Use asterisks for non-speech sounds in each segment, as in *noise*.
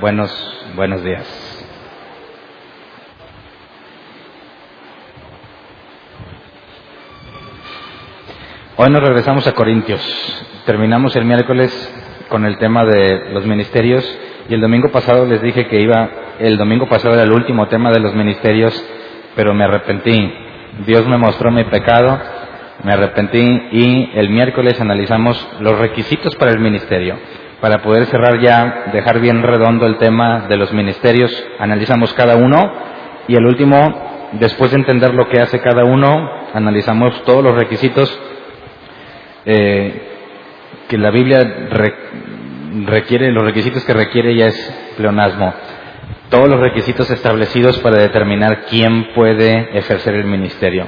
Buenos, buenos días. Hoy nos regresamos a Corintios. Terminamos el miércoles con el tema de los ministerios y el domingo pasado les dije que iba, el domingo pasado era el último tema de los ministerios, pero me arrepentí. Dios me mostró mi pecado, me arrepentí y el miércoles analizamos los requisitos para el ministerio para poder cerrar ya, dejar bien redondo el tema de los ministerios, analizamos cada uno y el último, después de entender lo que hace cada uno, analizamos todos los requisitos eh, que la Biblia requiere, los requisitos que requiere ya es pleonasmo, todos los requisitos establecidos para determinar quién puede ejercer el ministerio.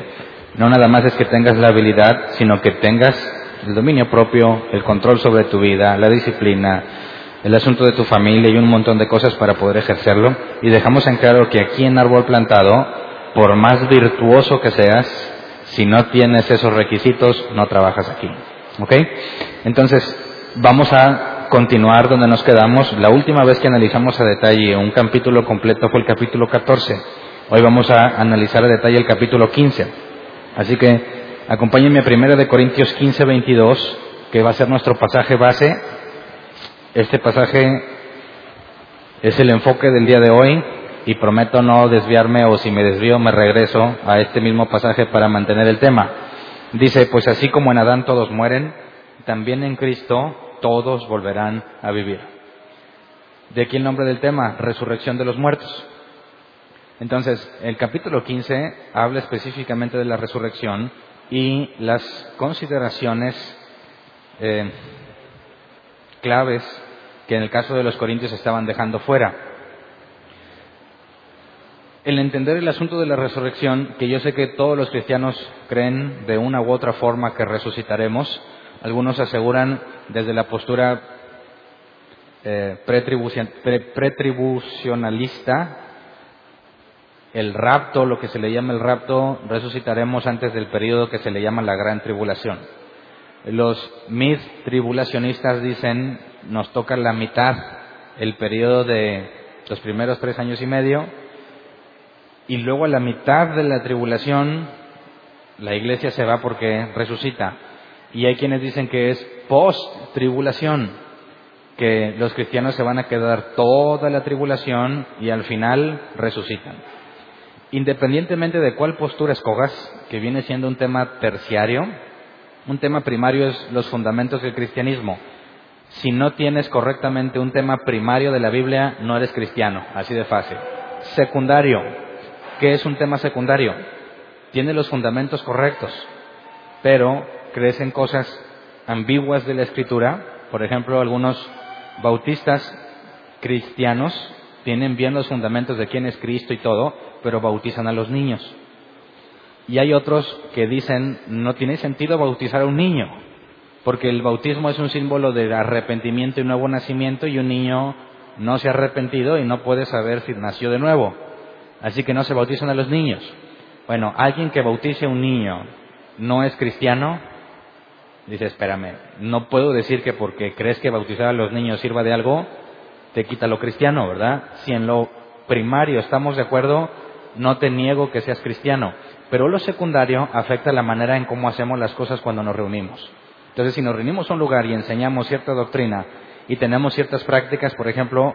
No nada más es que tengas la habilidad, sino que tengas el dominio propio, el control sobre tu vida, la disciplina, el asunto de tu familia y un montón de cosas para poder ejercerlo. Y dejamos en claro que aquí en Árbol Plantado, por más virtuoso que seas, si no tienes esos requisitos, no trabajas aquí. ¿Ok? Entonces, vamos a continuar donde nos quedamos. La última vez que analizamos a detalle un capítulo completo fue el capítulo 14. Hoy vamos a analizar a detalle el capítulo 15. Así que Acompáñenme a primera de Corintios 15, 22, que va a ser nuestro pasaje base. Este pasaje es el enfoque del día de hoy y prometo no desviarme o si me desvío me regreso a este mismo pasaje para mantener el tema. Dice, pues así como en Adán todos mueren, también en Cristo todos volverán a vivir. De aquí el nombre del tema, resurrección de los muertos. Entonces, el capítulo 15 habla específicamente de la resurrección y las consideraciones eh, claves que en el caso de los corintios estaban dejando fuera. El entender el asunto de la resurrección, que yo sé que todos los cristianos creen de una u otra forma que resucitaremos, algunos aseguran desde la postura eh, pretribucionalista el rapto, lo que se le llama el rapto, resucitaremos antes del periodo que se le llama la gran tribulación. Los mid tribulacionistas dicen, nos toca la mitad, el periodo de los primeros tres años y medio, y luego a la mitad de la tribulación la iglesia se va porque resucita. Y hay quienes dicen que es post tribulación, que los cristianos se van a quedar toda la tribulación y al final resucitan independientemente de cuál postura escogas, que viene siendo un tema terciario, un tema primario es los fundamentos del cristianismo. Si no tienes correctamente un tema primario de la Biblia, no eres cristiano, así de fácil. Secundario, ¿qué es un tema secundario? Tiene los fundamentos correctos, pero crees en cosas ambiguas de la escritura. Por ejemplo, algunos bautistas cristianos tienen bien los fundamentos de quién es Cristo y todo, pero bautizan a los niños. Y hay otros que dicen, no tiene sentido bautizar a un niño, porque el bautismo es un símbolo de arrepentimiento y nuevo nacimiento y un niño no se ha arrepentido y no puede saber si nació de nuevo. Así que no se bautizan a los niños. Bueno, alguien que bautice a un niño no es cristiano, dice, espérame, no puedo decir que porque crees que bautizar a los niños sirva de algo, te quita lo cristiano, ¿verdad? Si en lo primario estamos de acuerdo, no te niego que seas cristiano, pero lo secundario afecta la manera en cómo hacemos las cosas cuando nos reunimos. Entonces, si nos reunimos a un lugar y enseñamos cierta doctrina y tenemos ciertas prácticas, por ejemplo,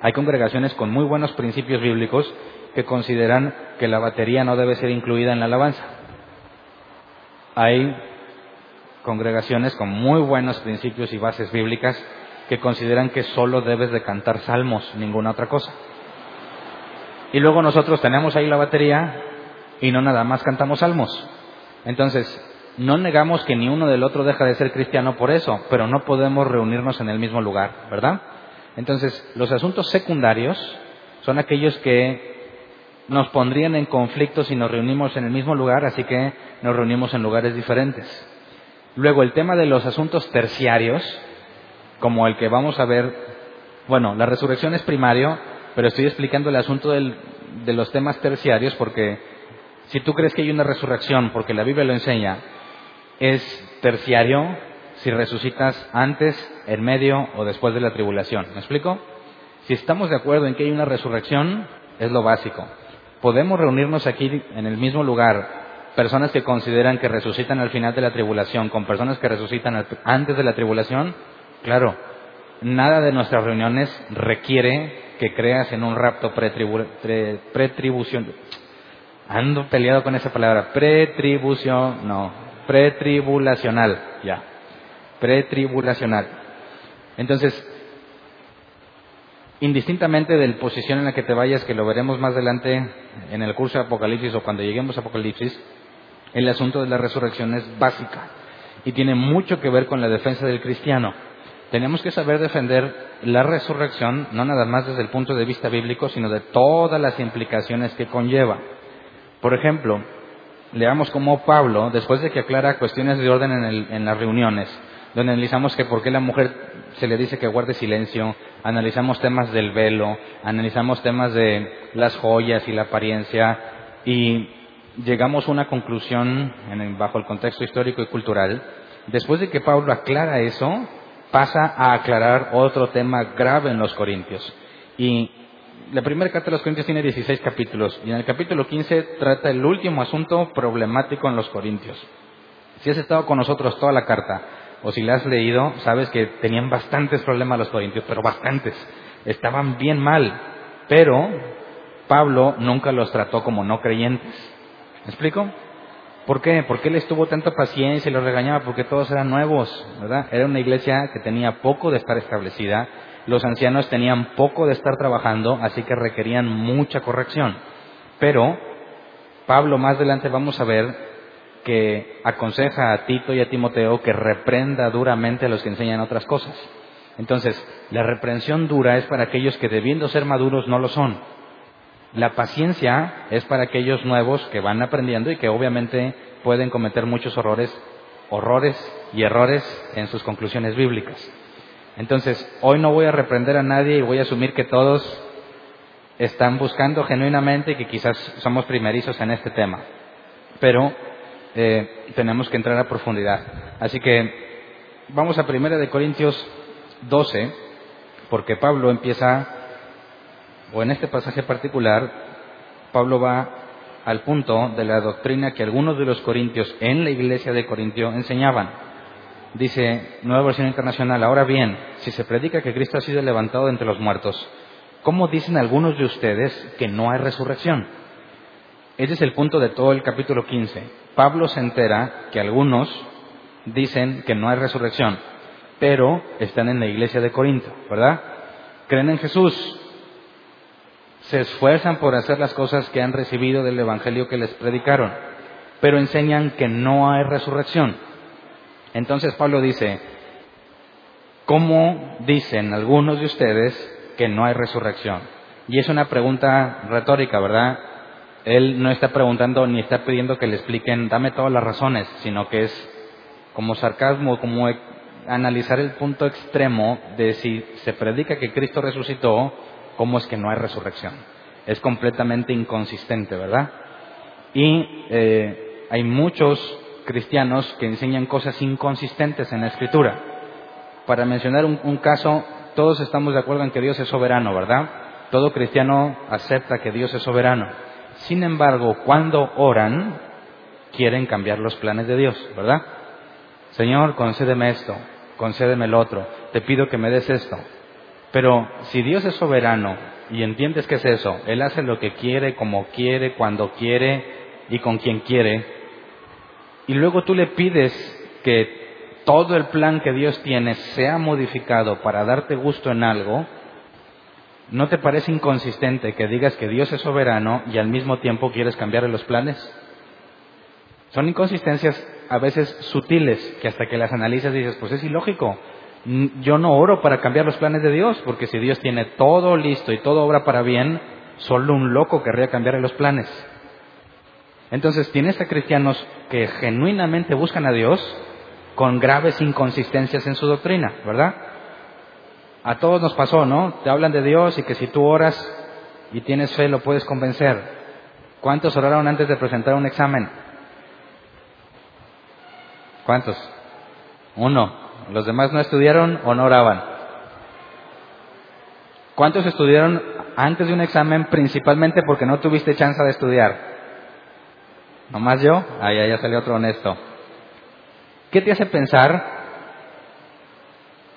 hay congregaciones con muy buenos principios bíblicos que consideran que la batería no debe ser incluida en la alabanza. Hay congregaciones con muy buenos principios y bases bíblicas que consideran que solo debes de cantar salmos, ninguna otra cosa. Y luego nosotros tenemos ahí la batería y no nada más cantamos salmos. Entonces, no negamos que ni uno del otro deja de ser cristiano por eso, pero no podemos reunirnos en el mismo lugar, ¿verdad? Entonces, los asuntos secundarios son aquellos que nos pondrían en conflicto si nos reunimos en el mismo lugar, así que nos reunimos en lugares diferentes. Luego, el tema de los asuntos terciarios, como el que vamos a ver, bueno, la resurrección es primario, pero estoy explicando el asunto de los temas terciarios porque si tú crees que hay una resurrección, porque la Biblia lo enseña, es terciario si resucitas antes, en medio o después de la tribulación. ¿Me explico? Si estamos de acuerdo en que hay una resurrección, es lo básico. Podemos reunirnos aquí en el mismo lugar, personas que consideran que resucitan al final de la tribulación, con personas que resucitan antes de la tribulación. Claro, nada de nuestras reuniones requiere que creas en un rapto pretribución. Ando peleado con esa palabra. Pretribución, no. Pretribulacional, ya. Pretribulacional. Entonces, indistintamente del posición en la que te vayas, que lo veremos más adelante en el curso de Apocalipsis o cuando lleguemos a Apocalipsis, el asunto de la resurrección es básica y tiene mucho que ver con la defensa del cristiano. Tenemos que saber defender la resurrección no nada más desde el punto de vista bíblico, sino de todas las implicaciones que conlleva. Por ejemplo, leamos cómo Pablo, después de que aclara cuestiones de orden en, las reuniones, donde analizamos que por qué la mujer se le dice que guarde silencio, analizamos temas del velo, analizamos temas de las joyas y la apariencia, y llegamos a una conclusión bajo el contexto histórico y cultural. Después de que Pablo aclara eso, pasa a aclarar otro tema grave en los Corintios. Y la primera carta de los Corintios tiene 16 capítulos y en el capítulo 15 trata el último asunto problemático en los Corintios. Si has estado con nosotros toda la carta o si la has leído, sabes que tenían bastantes problemas los Corintios, pero bastantes. Estaban bien mal, pero Pablo nunca los trató como no creyentes. ¿Me explico? ¿Por qué? Porque él estuvo tanta paciencia y los regañaba porque todos eran nuevos, ¿verdad? Era una iglesia que tenía poco de estar establecida, los ancianos tenían poco de estar trabajando, así que requerían mucha corrección. Pero Pablo más adelante vamos a ver que aconseja a Tito y a Timoteo que reprenda duramente a los que enseñan otras cosas. Entonces, la reprensión dura es para aquellos que debiendo ser maduros no lo son. La paciencia es para aquellos nuevos que van aprendiendo y que obviamente pueden cometer muchos horrores, horrores y errores en sus conclusiones bíblicas. Entonces, hoy no voy a reprender a nadie y voy a asumir que todos están buscando genuinamente y que quizás somos primerizos en este tema. Pero eh, tenemos que entrar a profundidad. Así que vamos a Primera de Corintios 12, porque Pablo empieza, o en este pasaje particular, Pablo va al punto de la doctrina que algunos de los corintios en la iglesia de Corintio enseñaban. Dice, nueva versión internacional, ahora bien, si se predica que Cristo ha sido levantado entre los muertos, ¿cómo dicen algunos de ustedes que no hay resurrección? Ese es el punto de todo el capítulo 15. Pablo se entera que algunos dicen que no hay resurrección, pero están en la iglesia de Corinto, ¿verdad? Creen en Jesús, se esfuerzan por hacer las cosas que han recibido del Evangelio que les predicaron, pero enseñan que no hay resurrección. Entonces Pablo dice, ¿cómo dicen algunos de ustedes que no hay resurrección? Y es una pregunta retórica, ¿verdad? Él no está preguntando ni está pidiendo que le expliquen, dame todas las razones, sino que es como sarcasmo, como analizar el punto extremo de si se predica que Cristo resucitó, ¿cómo es que no hay resurrección? Es completamente inconsistente, ¿verdad? Y eh, hay muchos cristianos que enseñan cosas inconsistentes en la escritura. Para mencionar un, caso, todos estamos de acuerdo en que Dios es soberano, ¿verdad? Todo cristiano acepta que Dios es soberano. Sin embargo, cuando oran, quieren cambiar los planes de Dios, ¿verdad? Señor, concédeme esto, concédeme el otro, te pido que me des esto. Pero si Dios es soberano y entiendes que es eso, Él hace lo que quiere, como quiere, cuando quiere y con quien quiere, y luego tú le pides que todo el plan que Dios tiene sea modificado para darte gusto en algo, ¿no te parece inconsistente que digas que Dios es soberano y al mismo tiempo quieres cambiarle los planes? Son inconsistencias a veces sutiles que hasta que las analizas dices, pues es ilógico. Yo no oro para cambiar los planes de Dios, porque si Dios tiene todo listo y todo obra para bien, solo un loco querría cambiarle los planes. Entonces tienes a cristianos que genuinamente buscan a Dios con graves inconsistencias en su doctrina, ¿verdad? A todos nos pasó, ¿no? Te hablan de Dios y que si tú oras y tienes fe lo puedes convencer. ¿Cuántos oraron antes de presentar un examen? ¿Cuántos? Uno. ¿Los demás no estudiaron o no oraban? ¿Cuántos estudiaron antes de un examen principalmente porque no tuviste chance de estudiar? ¿Nomás yo? Ahí ya salió otro honesto. ¿Qué te hace pensar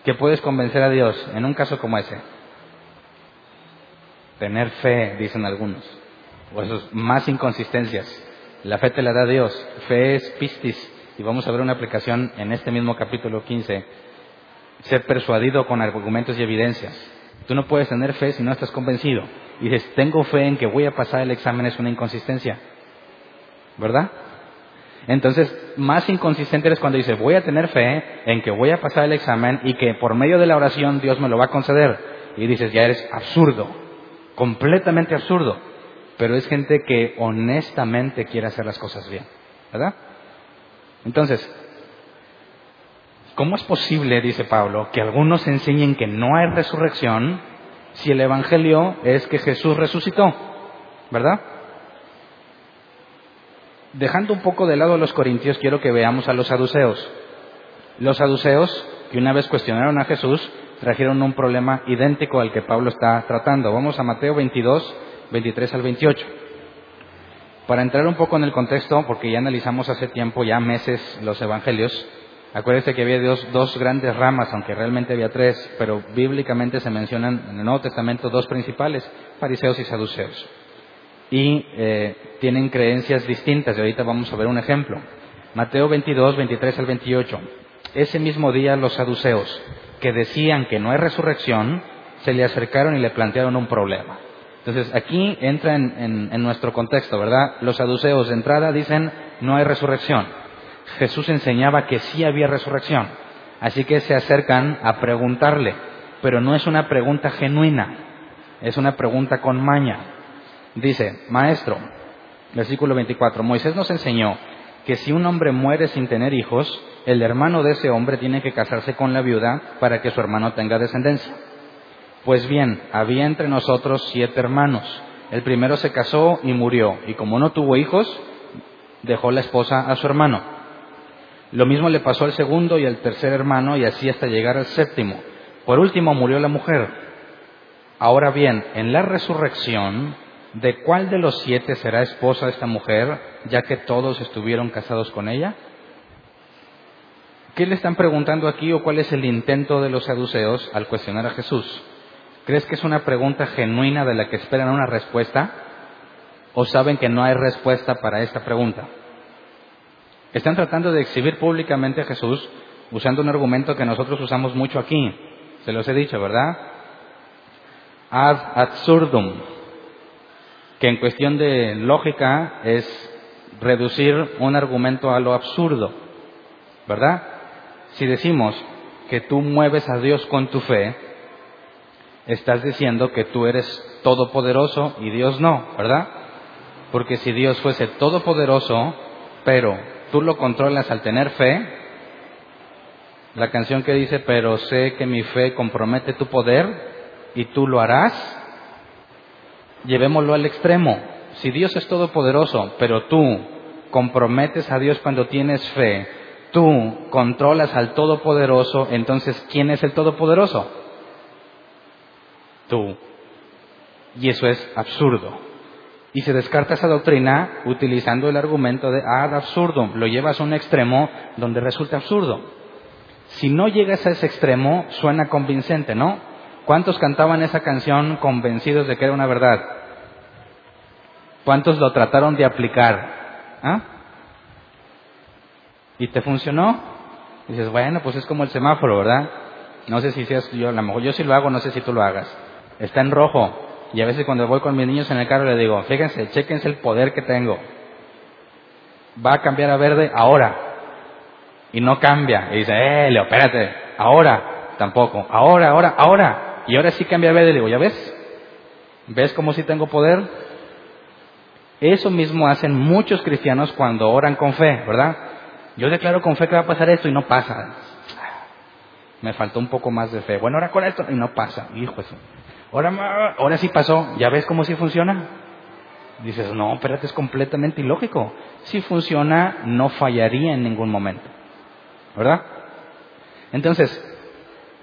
que puedes convencer a Dios en un caso como ese? Tener fe, dicen algunos. O esos más inconsistencias. La fe te la da Dios. Fe es pistis. Y vamos a ver una aplicación en este mismo capítulo 15. Ser persuadido con argumentos y evidencias. Tú no puedes tener fe si no estás convencido. Y dices, tengo fe en que voy a pasar el examen, es una inconsistencia. ¿Verdad? Entonces, más inconsistente eres cuando dices, voy a tener fe en que voy a pasar el examen y que por medio de la oración Dios me lo va a conceder. Y dices, ya eres absurdo, completamente absurdo. Pero es gente que honestamente quiere hacer las cosas bien. ¿Verdad? Entonces, ¿cómo es posible, dice Pablo, que algunos enseñen que no hay resurrección si el Evangelio es que Jesús resucitó? ¿Verdad? Dejando un poco de lado a los corintios, quiero que veamos a los saduceos. Los saduceos, que una vez cuestionaron a Jesús, trajeron un problema idéntico al que Pablo está tratando. Vamos a Mateo 22, 23 al 28. Para entrar un poco en el contexto, porque ya analizamos hace tiempo, ya meses, los evangelios, acuérdense que había dos, grandes ramas, aunque realmente había tres, pero bíblicamente se mencionan en el Nuevo Testamento dos principales, fariseos y saduceos y eh, tienen creencias distintas. Y ahorita vamos a ver un ejemplo. Mateo 22, 23 al 28. Ese mismo día los saduceos, que decían que no hay resurrección, se le acercaron y le plantearon un problema. Entonces aquí entra en, nuestro contexto, ¿verdad? Los saduceos de entrada dicen no hay resurrección. Jesús enseñaba que sí había resurrección. Así que se acercan a preguntarle, pero no es una pregunta genuina, es una pregunta con maña. Dice, maestro, versículo 24, Moisés nos enseñó que si un hombre muere sin tener hijos, el hermano de ese hombre tiene que casarse con la viuda para que su hermano tenga descendencia. Pues bien, había entre nosotros siete hermanos. El primero se casó y murió, y como no tuvo hijos, dejó la esposa a su hermano. Lo mismo le pasó al segundo y al tercer hermano, y así hasta llegar al séptimo. Por último murió la mujer. Ahora bien, en la resurrección, ¿de cuál de los siete será esposa esta mujer, ya que todos estuvieron casados con ella? ¿Qué le están preguntando aquí o cuál es el intento de los saduceos al cuestionar a Jesús? ¿Crees que es una pregunta genuina de la que esperan una respuesta? ¿O saben que no hay respuesta para esta pregunta? Están tratando de exhibir públicamente a Jesús usando un argumento que nosotros usamos mucho aquí. Se los he dicho, ¿verdad? Ad absurdum que en cuestión de lógica es reducir un argumento a lo absurdo, ¿verdad? Si decimos que tú mueves a Dios con tu fe, estás diciendo que tú eres todopoderoso y Dios no, ¿verdad? Porque si Dios fuese todopoderoso, pero tú lo controlas al tener fe, la canción que dice, pero sé que mi fe compromete tu poder y tú lo harás, llevémoslo al extremo. Si Dios es todopoderoso, pero tú comprometes a Dios cuando tienes fe, tú controlas al todopoderoso, entonces ¿quién es el todopoderoso? Tú. Y eso es absurdo. Y se descarta esa doctrina utilizando el argumento de ad absurdum. Lo llevas a un extremo donde resulta absurdo. Si no llegas a ese extremo, suena convincente, ¿no? ¿Cuántos cantaban esa canción convencidos de que era una verdad? ¿Cuántos lo trataron de aplicar? ¿Ah? ¿Y te funcionó? dices, bueno, pues es como el semáforo, ¿verdad? No sé si seas yo, a lo mejor yo sí lo hago, no sé si tú lo hagas. Está en rojo. Y a veces cuando voy con mis niños en el carro le digo, fíjense, chequense el poder que tengo. Va a cambiar a verde ahora. Y no cambia. Y dice, eh, Leo, espérate, ahora. Tampoco. Ahora, ahora, ahora. Y ahora sí cambia a verde. Le digo, ¿ya ves? ¿Ves cómo sí tengo poder? Eso mismo hacen muchos cristianos cuando oran con fe, ¿verdad? Yo declaro con fe que va a pasar esto y no pasa. Me faltó un poco más de fe. Bueno, ahora con esto y no pasa. Hijo eso. Ahora, sí pasó. ¿Ya ves cómo sí funciona? Dices, no, espérate, es completamente ilógico. Si funciona, no fallaría en ningún momento. ¿Verdad? Entonces,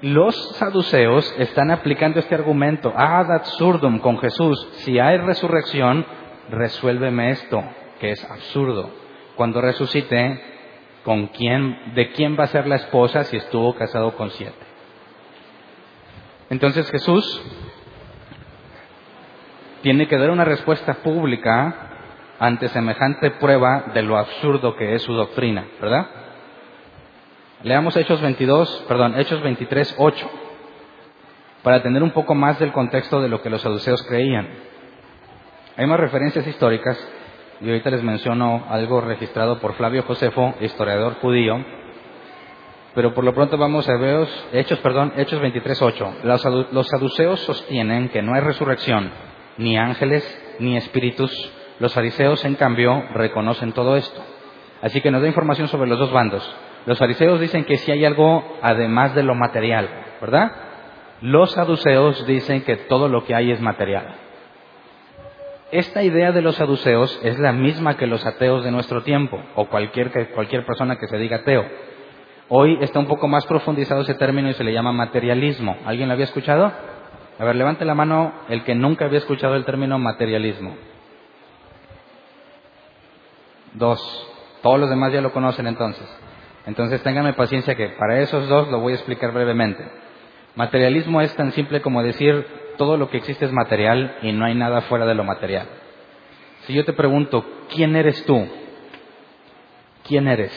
los saduceos están aplicando este argumento, ad absurdum, con Jesús. Si hay resurrección, resuélveme esto, que es absurdo. Cuando resucite, ¿con quién, de quién va a ser la esposa si estuvo casado con siete? Entonces Jesús tiene que dar una respuesta pública ante semejante prueba de lo absurdo que es su doctrina, ¿verdad? Leamos Hechos 22, perdón, Hechos 23, 8, para tener un poco más del contexto de lo que los saduceos creían. Hay más referencias históricas, y ahorita les menciono algo registrado por Flavio Josefo, historiador judío, pero por lo pronto vamos a ver Hechos, perdón, Hechos 23, 8. Los saduceos sostienen que no hay resurrección, ni ángeles, ni espíritus. Los fariseos, en cambio, reconocen todo esto. Así que nos da información sobre los dos bandos. Los fariseos dicen que sí hay algo además de lo material, ¿verdad? Los saduceos dicen que todo lo que hay es material. Esta idea de los saduceos es la misma que los ateos de nuestro tiempo, o cualquier, cualquier persona que se diga ateo. Hoy está un poco más profundizado ese término y se le llama materialismo. ¿Alguien lo había escuchado? A ver, levante la mano el que nunca había escuchado el término materialismo. Dos. Todos los demás ya lo conocen entonces. Entonces ténganme paciencia que para esos dos lo voy a explicar brevemente. Materialismo es tan simple como decir todo lo que existe es material y no hay nada fuera de lo material. Si yo te pregunto, ¿quién eres tú? ¿Quién eres?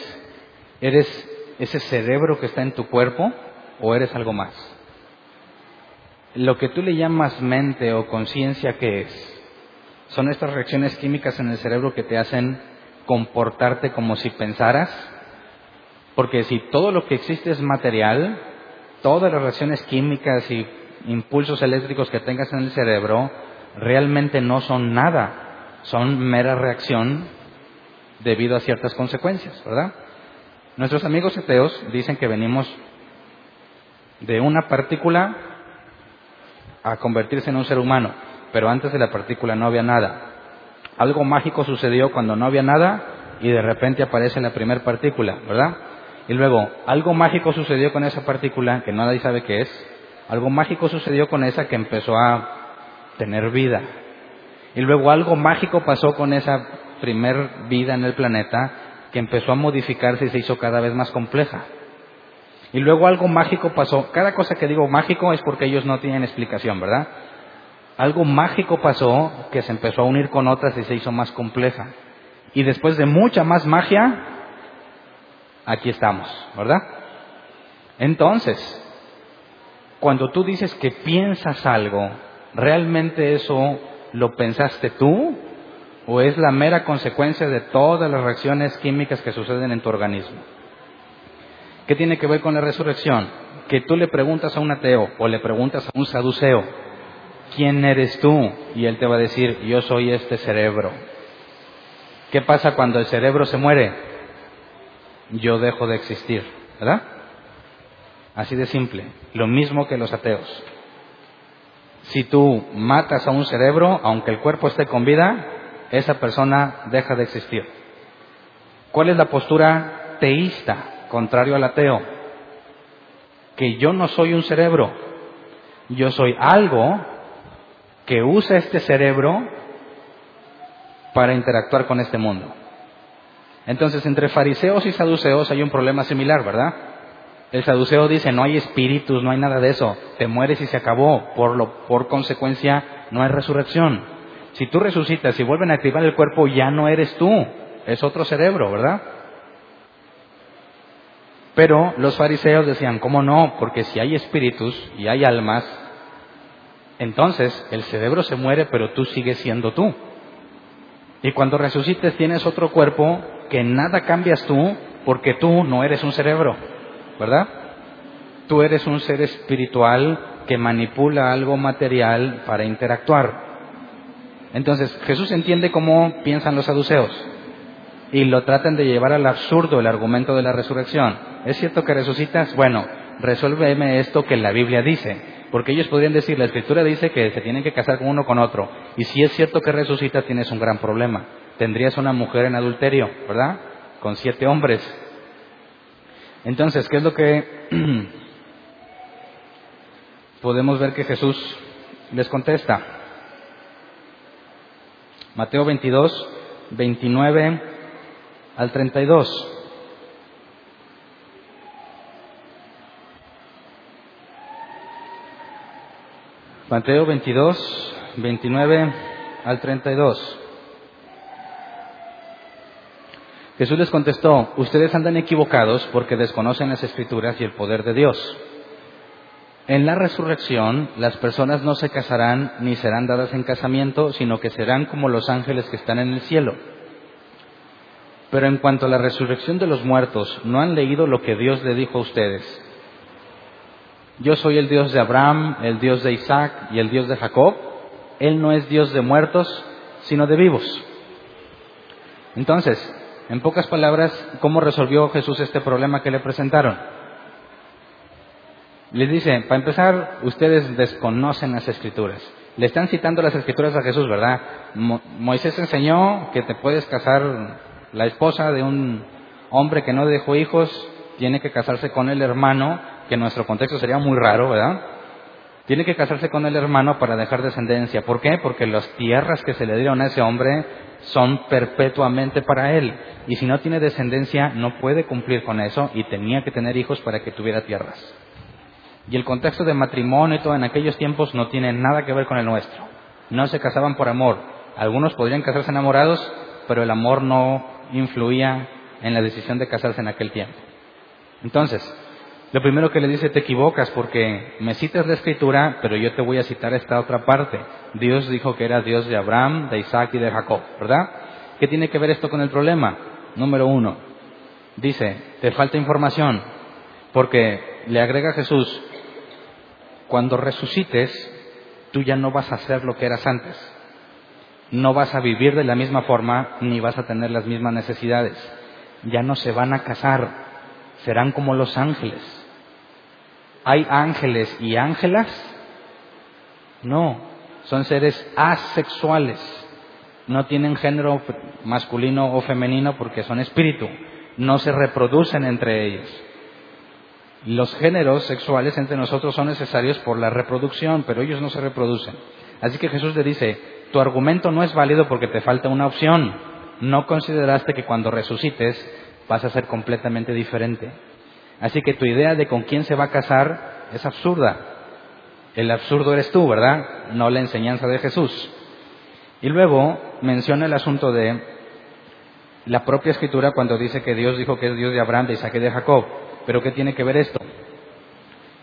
¿Eres ese cerebro que está en tu cuerpo o eres algo más? Lo que tú le llamas mente o conciencia, ¿qué es? Son estas reacciones químicas en el cerebro que te hacen comportarte como si pensaras porque si todo lo que existe es material, todas las reacciones químicas y impulsos eléctricos que tengas en el cerebro realmente no son nada, son mera reacción debido a ciertas consecuencias, ¿verdad? Nuestros amigos ateos dicen que venimos de una partícula a convertirse en un ser humano, pero antes de la partícula no había nada. Algo mágico sucedió cuando no había nada y de repente aparece la primera partícula, ¿verdad? Y luego, algo mágico sucedió con esa partícula, que nadie sabe qué es. Algo mágico sucedió con esa que empezó a tener vida. Y luego algo mágico pasó con esa primer vida en el planeta que empezó a modificarse y se hizo cada vez más compleja. Y luego algo mágico pasó. Cada cosa que digo mágico es porque ellos no tienen explicación, ¿verdad? Algo mágico pasó que se empezó a unir con otras y se hizo más compleja. Y después de mucha más magia, aquí estamos, ¿verdad? Entonces, cuando tú dices que piensas algo, ¿realmente eso lo pensaste tú o es la mera consecuencia de todas las reacciones químicas que suceden en tu organismo? ¿Qué tiene que ver con la resurrección? Que tú le preguntas a un ateo o le preguntas a un saduceo, ¿quién eres tú? Y él te va a decir, yo soy este cerebro. ¿Qué pasa cuando el cerebro se muere? yo dejo de existir, ¿verdad? Así de simple, lo mismo que los ateos. Si tú matas a un cerebro, aunque el cuerpo esté con vida, esa persona deja de existir. ¿Cuál es la postura teísta, contrario al ateo? Que yo no soy un cerebro, yo soy algo que usa este cerebro para interactuar con este mundo. Entonces, entre fariseos y saduceos hay un problema similar, ¿verdad? El saduceo dice, no hay espíritus, no hay nada de eso, te mueres y se acabó, por, lo, por consecuencia no hay resurrección. Si tú resucitas y vuelven a activar el cuerpo, ya no eres tú, es otro cerebro, ¿verdad? Pero los fariseos decían, ¿cómo no? Porque si hay espíritus y hay almas, entonces el cerebro se muere, pero tú sigues siendo tú. Y cuando resucites tienes otro cuerpo que nada cambias tú porque tú no eres un cerebro, ¿verdad? Tú eres un ser espiritual que manipula algo material para interactuar. Entonces, Jesús entiende cómo piensan los saduceos y lo tratan de llevar al absurdo el argumento de la resurrección. ¿Es cierto que resucitas? Bueno, resuélveme esto que la Biblia dice. Porque ellos podrían decir, la escritura dice que se tienen que casar con uno con otro. Y si es cierto que resucita, tienes un gran problema tendrías una mujer en adulterio, ¿verdad? Con siete hombres. Entonces, ¿qué es lo que *clears throat* podemos ver que Jesús les contesta. Mateo 22, 29 al 32. Mateo 22, 29 al 32. Jesús les contestó, ustedes andan equivocados porque desconocen las escrituras y el poder de Dios. En la resurrección, las personas no se casarán ni serán dadas en casamiento, sino que serán como los ángeles que están en el cielo. Pero en cuanto a la resurrección de los muertos, ¿no han leído lo que Dios le dijo a ustedes? Yo soy el Dios de Abraham, el Dios de Isaac y el Dios de Jacob. Él no es Dios de muertos, sino de vivos. Entonces, en pocas palabras, ¿cómo resolvió Jesús este problema que le presentaron? Les dice, para empezar, ustedes desconocen las escrituras. Le están citando las escrituras a Jesús, ¿verdad? Moisés enseñó que te puedes casar la esposa de un hombre que no dejó hijos, tiene que casarse con el hermano, que en nuestro contexto sería muy raro, ¿verdad? Tiene que casarse con el hermano para dejar descendencia. ¿Por qué? Porque las tierras que se le dieron a ese hombre son perpetuamente para él. Y si no tiene descendencia, no puede cumplir con eso y tenía que tener hijos para que tuviera tierras. Y el contexto de matrimonio y todo en aquellos tiempos no tiene nada que ver con el nuestro. No se casaban por amor. Algunos podrían casarse enamorados, pero el amor no influía en la decisión de casarse en aquel tiempo. Entonces, lo primero que le dice, te equivocas porque me citas la escritura, pero yo te voy a citar esta otra parte. Dios dijo que era Dios de Abraham, de Isaac y de Jacob, ¿verdad? ¿Qué tiene que ver esto con el problema? Número uno, dice, te falta información, porque le agrega Jesús, cuando resucites, tú ya no vas a hacer lo que eras antes. No vas a vivir de la misma forma, ni vas a tener las mismas necesidades. Ya no se van a casar, serán como los ángeles. ¿Hay ángeles y ángelas? No, son seres asexuales. No tienen género masculino o femenino porque son espíritu. No se reproducen entre ellos. Los géneros sexuales entre nosotros son necesarios por la reproducción, pero ellos no se reproducen. Así que Jesús le dice, tu argumento no es válido porque te falta una opción. No consideraste que cuando resucites vas a ser completamente diferente. Así que tu idea de con quién se va a casar es absurda. El absurdo eres tú, ¿verdad? No la enseñanza de Jesús. Y luego menciona el asunto de la propia escritura cuando dice que Dios dijo que es Dios de Abraham, de Isaac y de Jacob. Pero ¿qué tiene que ver esto?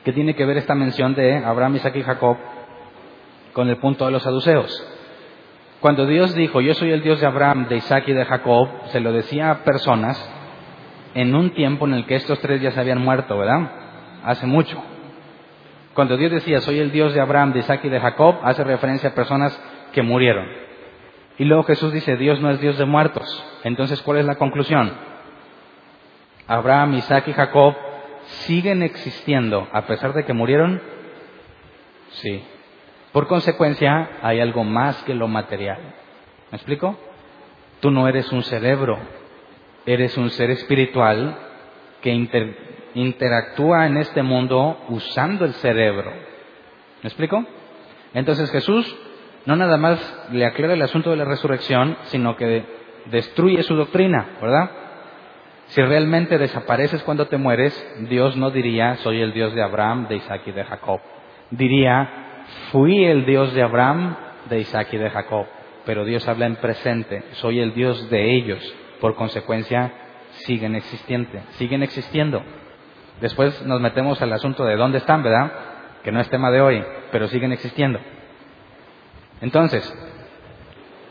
¿Qué tiene que ver esta mención de Abraham, Isaac y Jacob con el punto de los saduceos? Cuando Dios dijo, yo soy el Dios de Abraham, de Isaac y de Jacob, se lo decía a personas en un tiempo en el que estos tres ya se habían muerto, ¿verdad? Hace mucho. Cuando Dios decía, soy el Dios de Abraham, de Isaac y de Jacob, hace referencia a personas que murieron. Y luego Jesús dice, Dios no es Dios de muertos. Entonces, ¿cuál es la conclusión? Abraham, Isaac y Jacob siguen existiendo a pesar de que murieron. Sí. Por consecuencia, hay algo más que lo material. ¿Me explico? Tú no eres un cerebro, Eres un ser espiritual que interactúa en este mundo usando el cerebro. ¿Me explico? Entonces Jesús no nada más le aclara el asunto de la resurrección, sino que destruye su doctrina, ¿verdad? Si realmente desapareces cuando te mueres, Dios no diría, soy el Dios de Abraham, de Isaac y de Jacob. Diría, fui el Dios de Abraham, de Isaac y de Jacob. Pero Dios habla en presente, soy el Dios de ellos, por consecuencia siguen existiendo, siguen existiendo. Después nos metemos al asunto de dónde están, ¿verdad? Que no es tema de hoy, pero siguen existiendo. Entonces,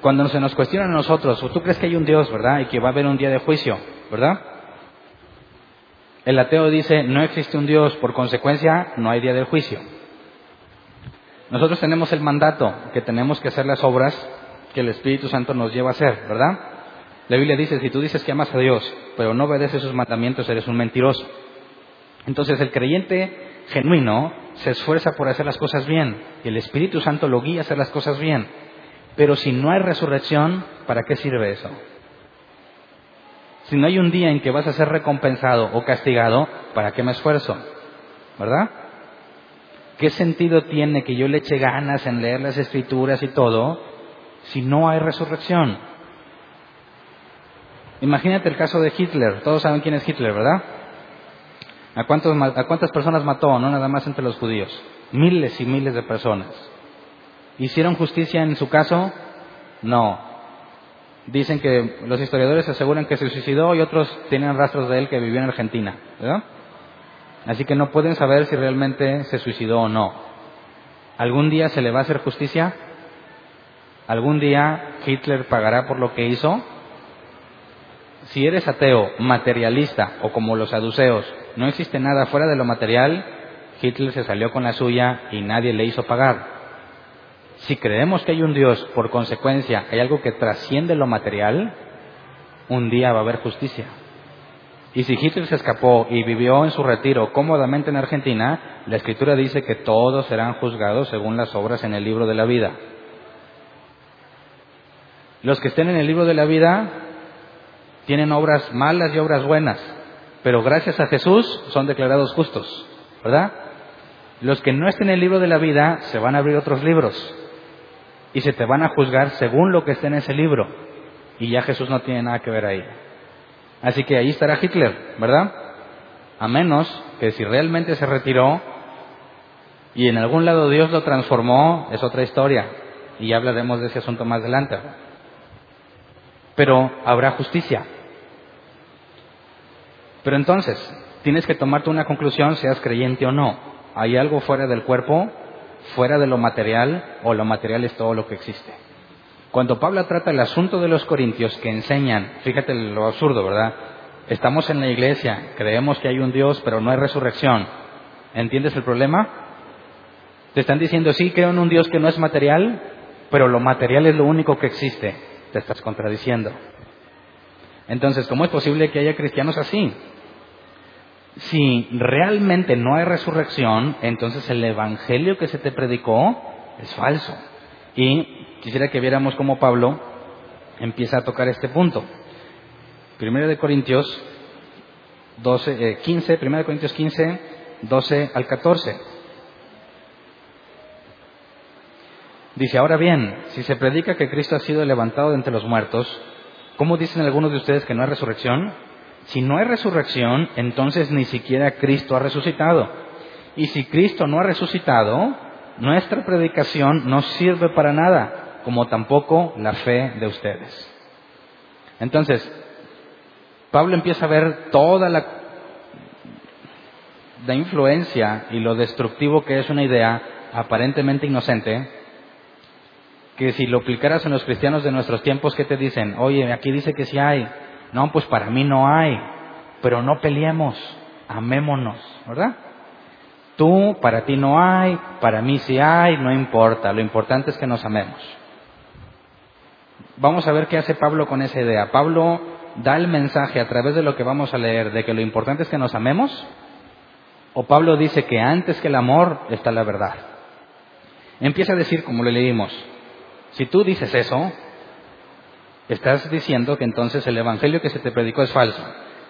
cuando se nos cuestiona a nosotros, o tú crees que hay un Dios, ¿verdad? Y que va a haber un día de juicio, ¿verdad? El ateo dice, no existe un Dios, por consecuencia, no hay día de juicio. Nosotros tenemos el mandato que tenemos que hacer las obras que el Espíritu Santo nos lleva a hacer, ¿verdad? La Biblia dice, si tú dices que amas a Dios, pero no obedeces sus mandamientos, eres un mentiroso. Entonces el creyente genuino se esfuerza por hacer las cosas bien y el Espíritu Santo lo guía a hacer las cosas bien. Pero si no hay resurrección, ¿para qué sirve eso? Si no hay un día en que vas a ser recompensado o castigado, ¿para qué me esfuerzo? ¿Verdad? ¿Qué sentido tiene que yo le eche ganas en leer las escrituras y todo si no hay resurrección? Imagínate el caso de Hitler. Todos saben quién es Hitler, ¿verdad? ¿A, ¿A cuántas personas mató? No nada más entre los judíos. Miles y miles de personas. ¿Hicieron justicia en su caso? No. Dicen que los historiadores aseguran que se suicidó y otros tienen rastros de él que vivió en Argentina, ¿verdad? Así que no pueden saber si realmente se suicidó o no. ¿Algún día se le va a hacer justicia? ¿Algún día Hitler pagará por lo que hizo? Si eres ateo, materialista o como los saduceos, no existe nada fuera de lo material, Hitler se salió con la suya y nadie le hizo pagar. Si creemos que hay un Dios, por consecuencia, hay algo que trasciende lo material, un día va a haber justicia. Y si Hitler se escapó y vivió en su retiro cómodamente en Argentina, la escritura dice que todos serán juzgados según las obras en el libro de la vida. Los que estén en el libro de la vida tienen obras malas y obras buenas, pero gracias a Jesús son declarados justos, ¿verdad? Los que no estén en el libro de la vida se van a abrir otros libros y se te van a juzgar según lo que esté en ese libro. Y ya Jesús no tiene nada que ver ahí. Así que ahí estará Hitler, ¿verdad? A menos que si realmente se retiró y en algún lado Dios lo transformó, es otra historia. Y ya hablaremos de ese asunto más adelante. Pero habrá justicia. Pero entonces, tienes que tomarte una conclusión, seas creyente o no. ¿Hay algo fuera del cuerpo, fuera de lo material, o lo material es todo lo que existe? Cuando Pablo trata el asunto de los corintios que enseñan, fíjate lo absurdo, ¿verdad? Estamos en la iglesia, creemos que hay un Dios, pero no hay resurrección. ¿Entiendes el problema? Te están diciendo, sí, creo en un Dios que no es material, pero lo material es lo único que existe. Te estás contradiciendo. Entonces, ¿cómo es posible que haya cristianos así? Si realmente no hay resurrección, entonces el evangelio que se te predicó es falso. Y Quisiera que viéramos cómo Pablo empieza a tocar este punto. Primero de Corintios 12, 15, 1 de Corintios 15, 12 al 14. Dice, ahora bien, si se predica que Cristo ha sido levantado de entre los muertos, ¿cómo dicen algunos de ustedes que no hay resurrección? Si no hay resurrección, entonces ni siquiera Cristo ha resucitado. Y si Cristo no ha resucitado, nuestra predicación no sirve para nada como tampoco la fe de ustedes. Entonces, Pablo empieza a ver toda la, influencia y lo destructivo que es una idea aparentemente inocente, que si lo aplicaras en los cristianos de nuestros tiempos, ¿qué te dicen? Oye, aquí dice que sí hay. No, pues para mí no hay. Pero no peleemos, amémonos, ¿verdad? Tú, para ti no hay, para mí sí hay, no importa. Lo importante es que nos amemos. Vamos a ver qué hace Pablo con esa idea. Pablo da el mensaje a través de lo que vamos a leer de que lo importante es que nos amemos. O Pablo dice que antes que el amor está la verdad. Empieza a decir, como le leímos, si tú dices eso, estás diciendo que entonces el evangelio que se te predicó es falso.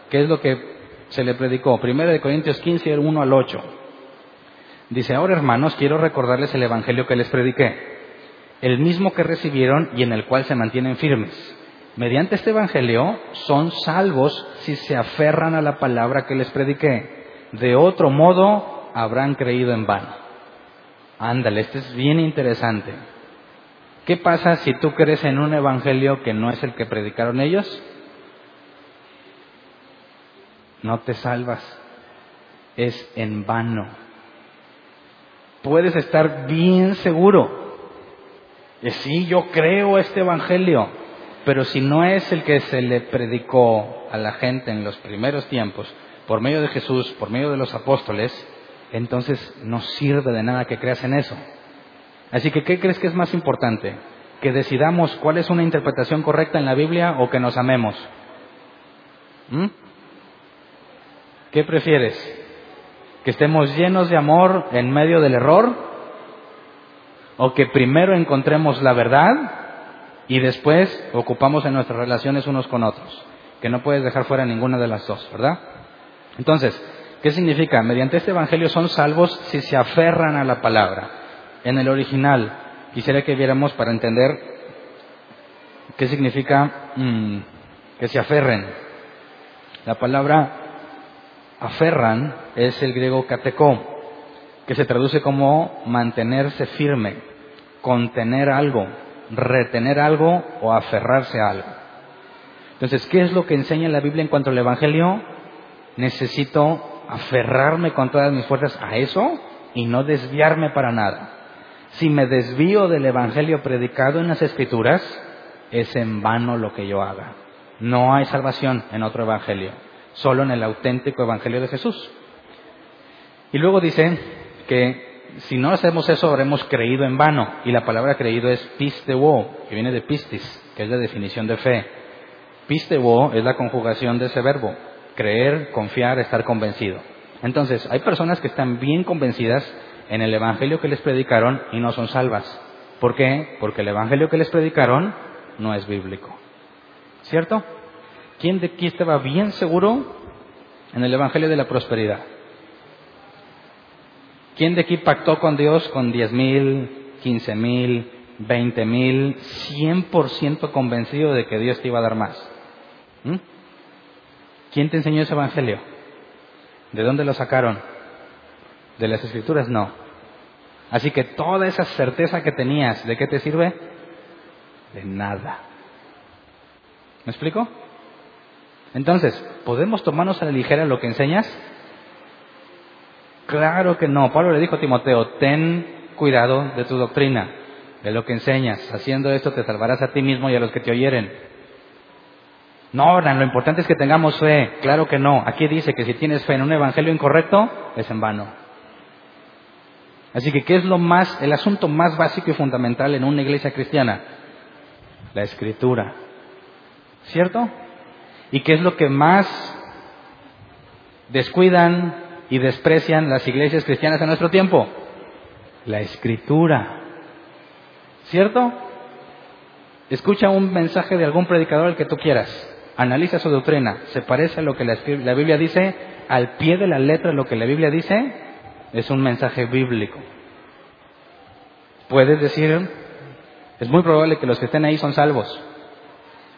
¿Qué es lo que se le predicó? Primero de Corintios 15, 1 al 8. Dice, ahora hermanos, quiero recordarles el evangelio que les prediqué el mismo que recibieron y en el cual se mantienen firmes. Mediante este Evangelio son salvos si se aferran a la palabra que les prediqué. De otro modo, habrán creído en vano. Ándale, este es bien interesante. ¿Qué pasa si tú crees en un Evangelio que no es el que predicaron ellos? No te salvas. Es en vano. Puedes estar bien seguro sí, yo creo este Evangelio, pero si no es el que se le predicó a la gente en los primeros tiempos, por medio de Jesús, por medio de los apóstoles, entonces no sirve de nada que creas en eso. Así que, ¿qué crees que es más importante? ¿Que decidamos cuál es una interpretación correcta en la Biblia o que nos amemos? ¿Mm? ¿Qué prefieres? ¿Que estemos llenos de amor en medio del error o que primero encontremos la verdad y después ocupamos en nuestras relaciones unos con otros, que no puedes dejar fuera ninguna de las dos, ¿verdad? Entonces, ¿Qué significa? Mediante este Evangelio son salvos si se aferran a la palabra. En el original, quisiera que viéramos para entender qué significa mm, que se aferren. La palabra aferran es el griego katekó, que se traduce como mantenerse firme, contener algo, retener algo o aferrarse a algo. Entonces, ¿qué es lo que enseña la Biblia en cuanto al Evangelio? Necesito aferrarme con todas mis fuerzas a eso y no desviarme para nada. Si me desvío del Evangelio predicado en las Escrituras, es en vano lo que yo haga. No hay salvación en otro Evangelio, solo en el auténtico Evangelio de Jesús. Y luego dice que si no hacemos eso, habremos creído en vano. Y la palabra creído es pisteuo, que viene de pistis, que es la definición de fe. Pisteuo es la conjugación de ese verbo creer, confiar, estar convencido. Entonces, hay personas que están bien convencidas en el Evangelio que les predicaron y no son salvas. ¿Por qué? Porque el Evangelio que les predicaron no es bíblico. ¿Cierto? ¿Quién de aquí estaba bien seguro en el Evangelio de la prosperidad? ¿Quién de aquí pactó con Dios con diez mil, quince mil, veinte mil, cien por ciento convencido de que Dios te iba a dar más? ¿Mm? ¿Quién te enseñó ese evangelio? ¿De dónde lo sacaron? ¿De las escrituras? No. Así que toda esa certeza que tenías, ¿de qué te sirve? De nada. ¿Me explico? Entonces, ¿podemos tomarnos a la ligera lo que enseñas? Claro que no. Pablo le dijo a Timoteo, ten cuidado de tu doctrina, de lo que enseñas. Haciendo esto te salvarás a ti mismo y a los que te oyeren. No, lo importante es que tengamos fe. Claro que no. Aquí dice que si tienes fe en un evangelio incorrecto, es en vano. Así que, ¿qué es lo más, el asunto más básico y fundamental en una iglesia cristiana? La escritura. ¿Cierto? ¿Y qué es lo que más descuidan y desprecian las iglesias cristianas en nuestro tiempo? La escritura. ¿Cierto? Escucha un mensaje de algún predicador al que tú quieras analiza su doctrina, se parece a lo que la, Biblia dice, al pie de la letra lo que la Biblia dice, es un mensaje bíblico. Puedes decir, es muy probable que los que estén ahí son salvos.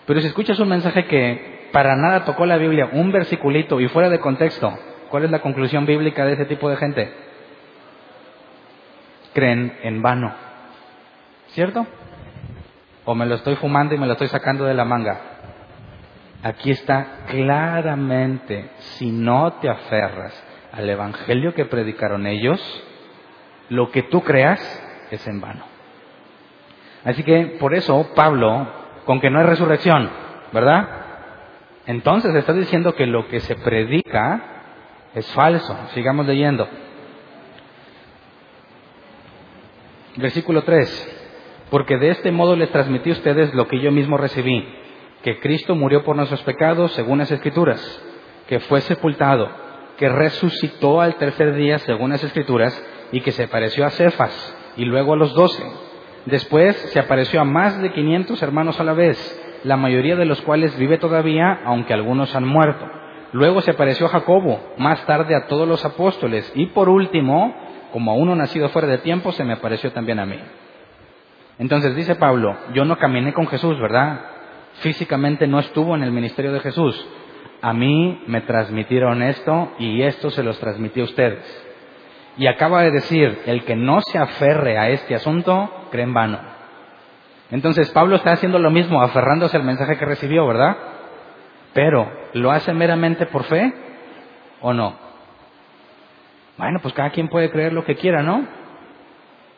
Pero si escuchas un mensaje que para nada tocó la Biblia, un versiculito y fuera de contexto, ¿cuál es la conclusión bíblica de ese tipo de gente? Creen en vano. ¿Cierto? O me lo estoy fumando y me lo estoy sacando de la manga. Aquí está claramente, si no te aferras al Evangelio que predicaron ellos, lo que tú creas es en vano. Así que por eso Pablo, con que no hay resurrección, ¿verdad? Entonces está diciendo que lo que se predica es falso. Sigamos leyendo. Versículo 3. Porque de este modo les transmití a ustedes lo que yo mismo recibí que Cristo murió por nuestros pecados según las Escrituras, que fue sepultado, que resucitó al tercer día según las Escrituras y que se apareció a Cefas y luego a los doce. Después se apareció a más de quinientos hermanos a la vez, la mayoría de los cuales vive todavía, aunque algunos han muerto. Luego se apareció a Jacobo, más tarde a todos los apóstoles y por último, como a uno nacido fuera de tiempo, se me apareció también a mí. Entonces dice Pablo, yo no caminé con Jesús, ¿verdad? físicamente no estuvo en el ministerio de Jesús. A mí me transmitieron esto y esto se los transmití a ustedes. Y acaba de decir, el que no se aferre a este asunto, cree en vano. Entonces Pablo está haciendo lo mismo, aferrándose al mensaje que recibió, ¿verdad? Pero, ¿lo hace meramente por fe o no? Bueno, pues cada quien puede creer lo que quiera, ¿no?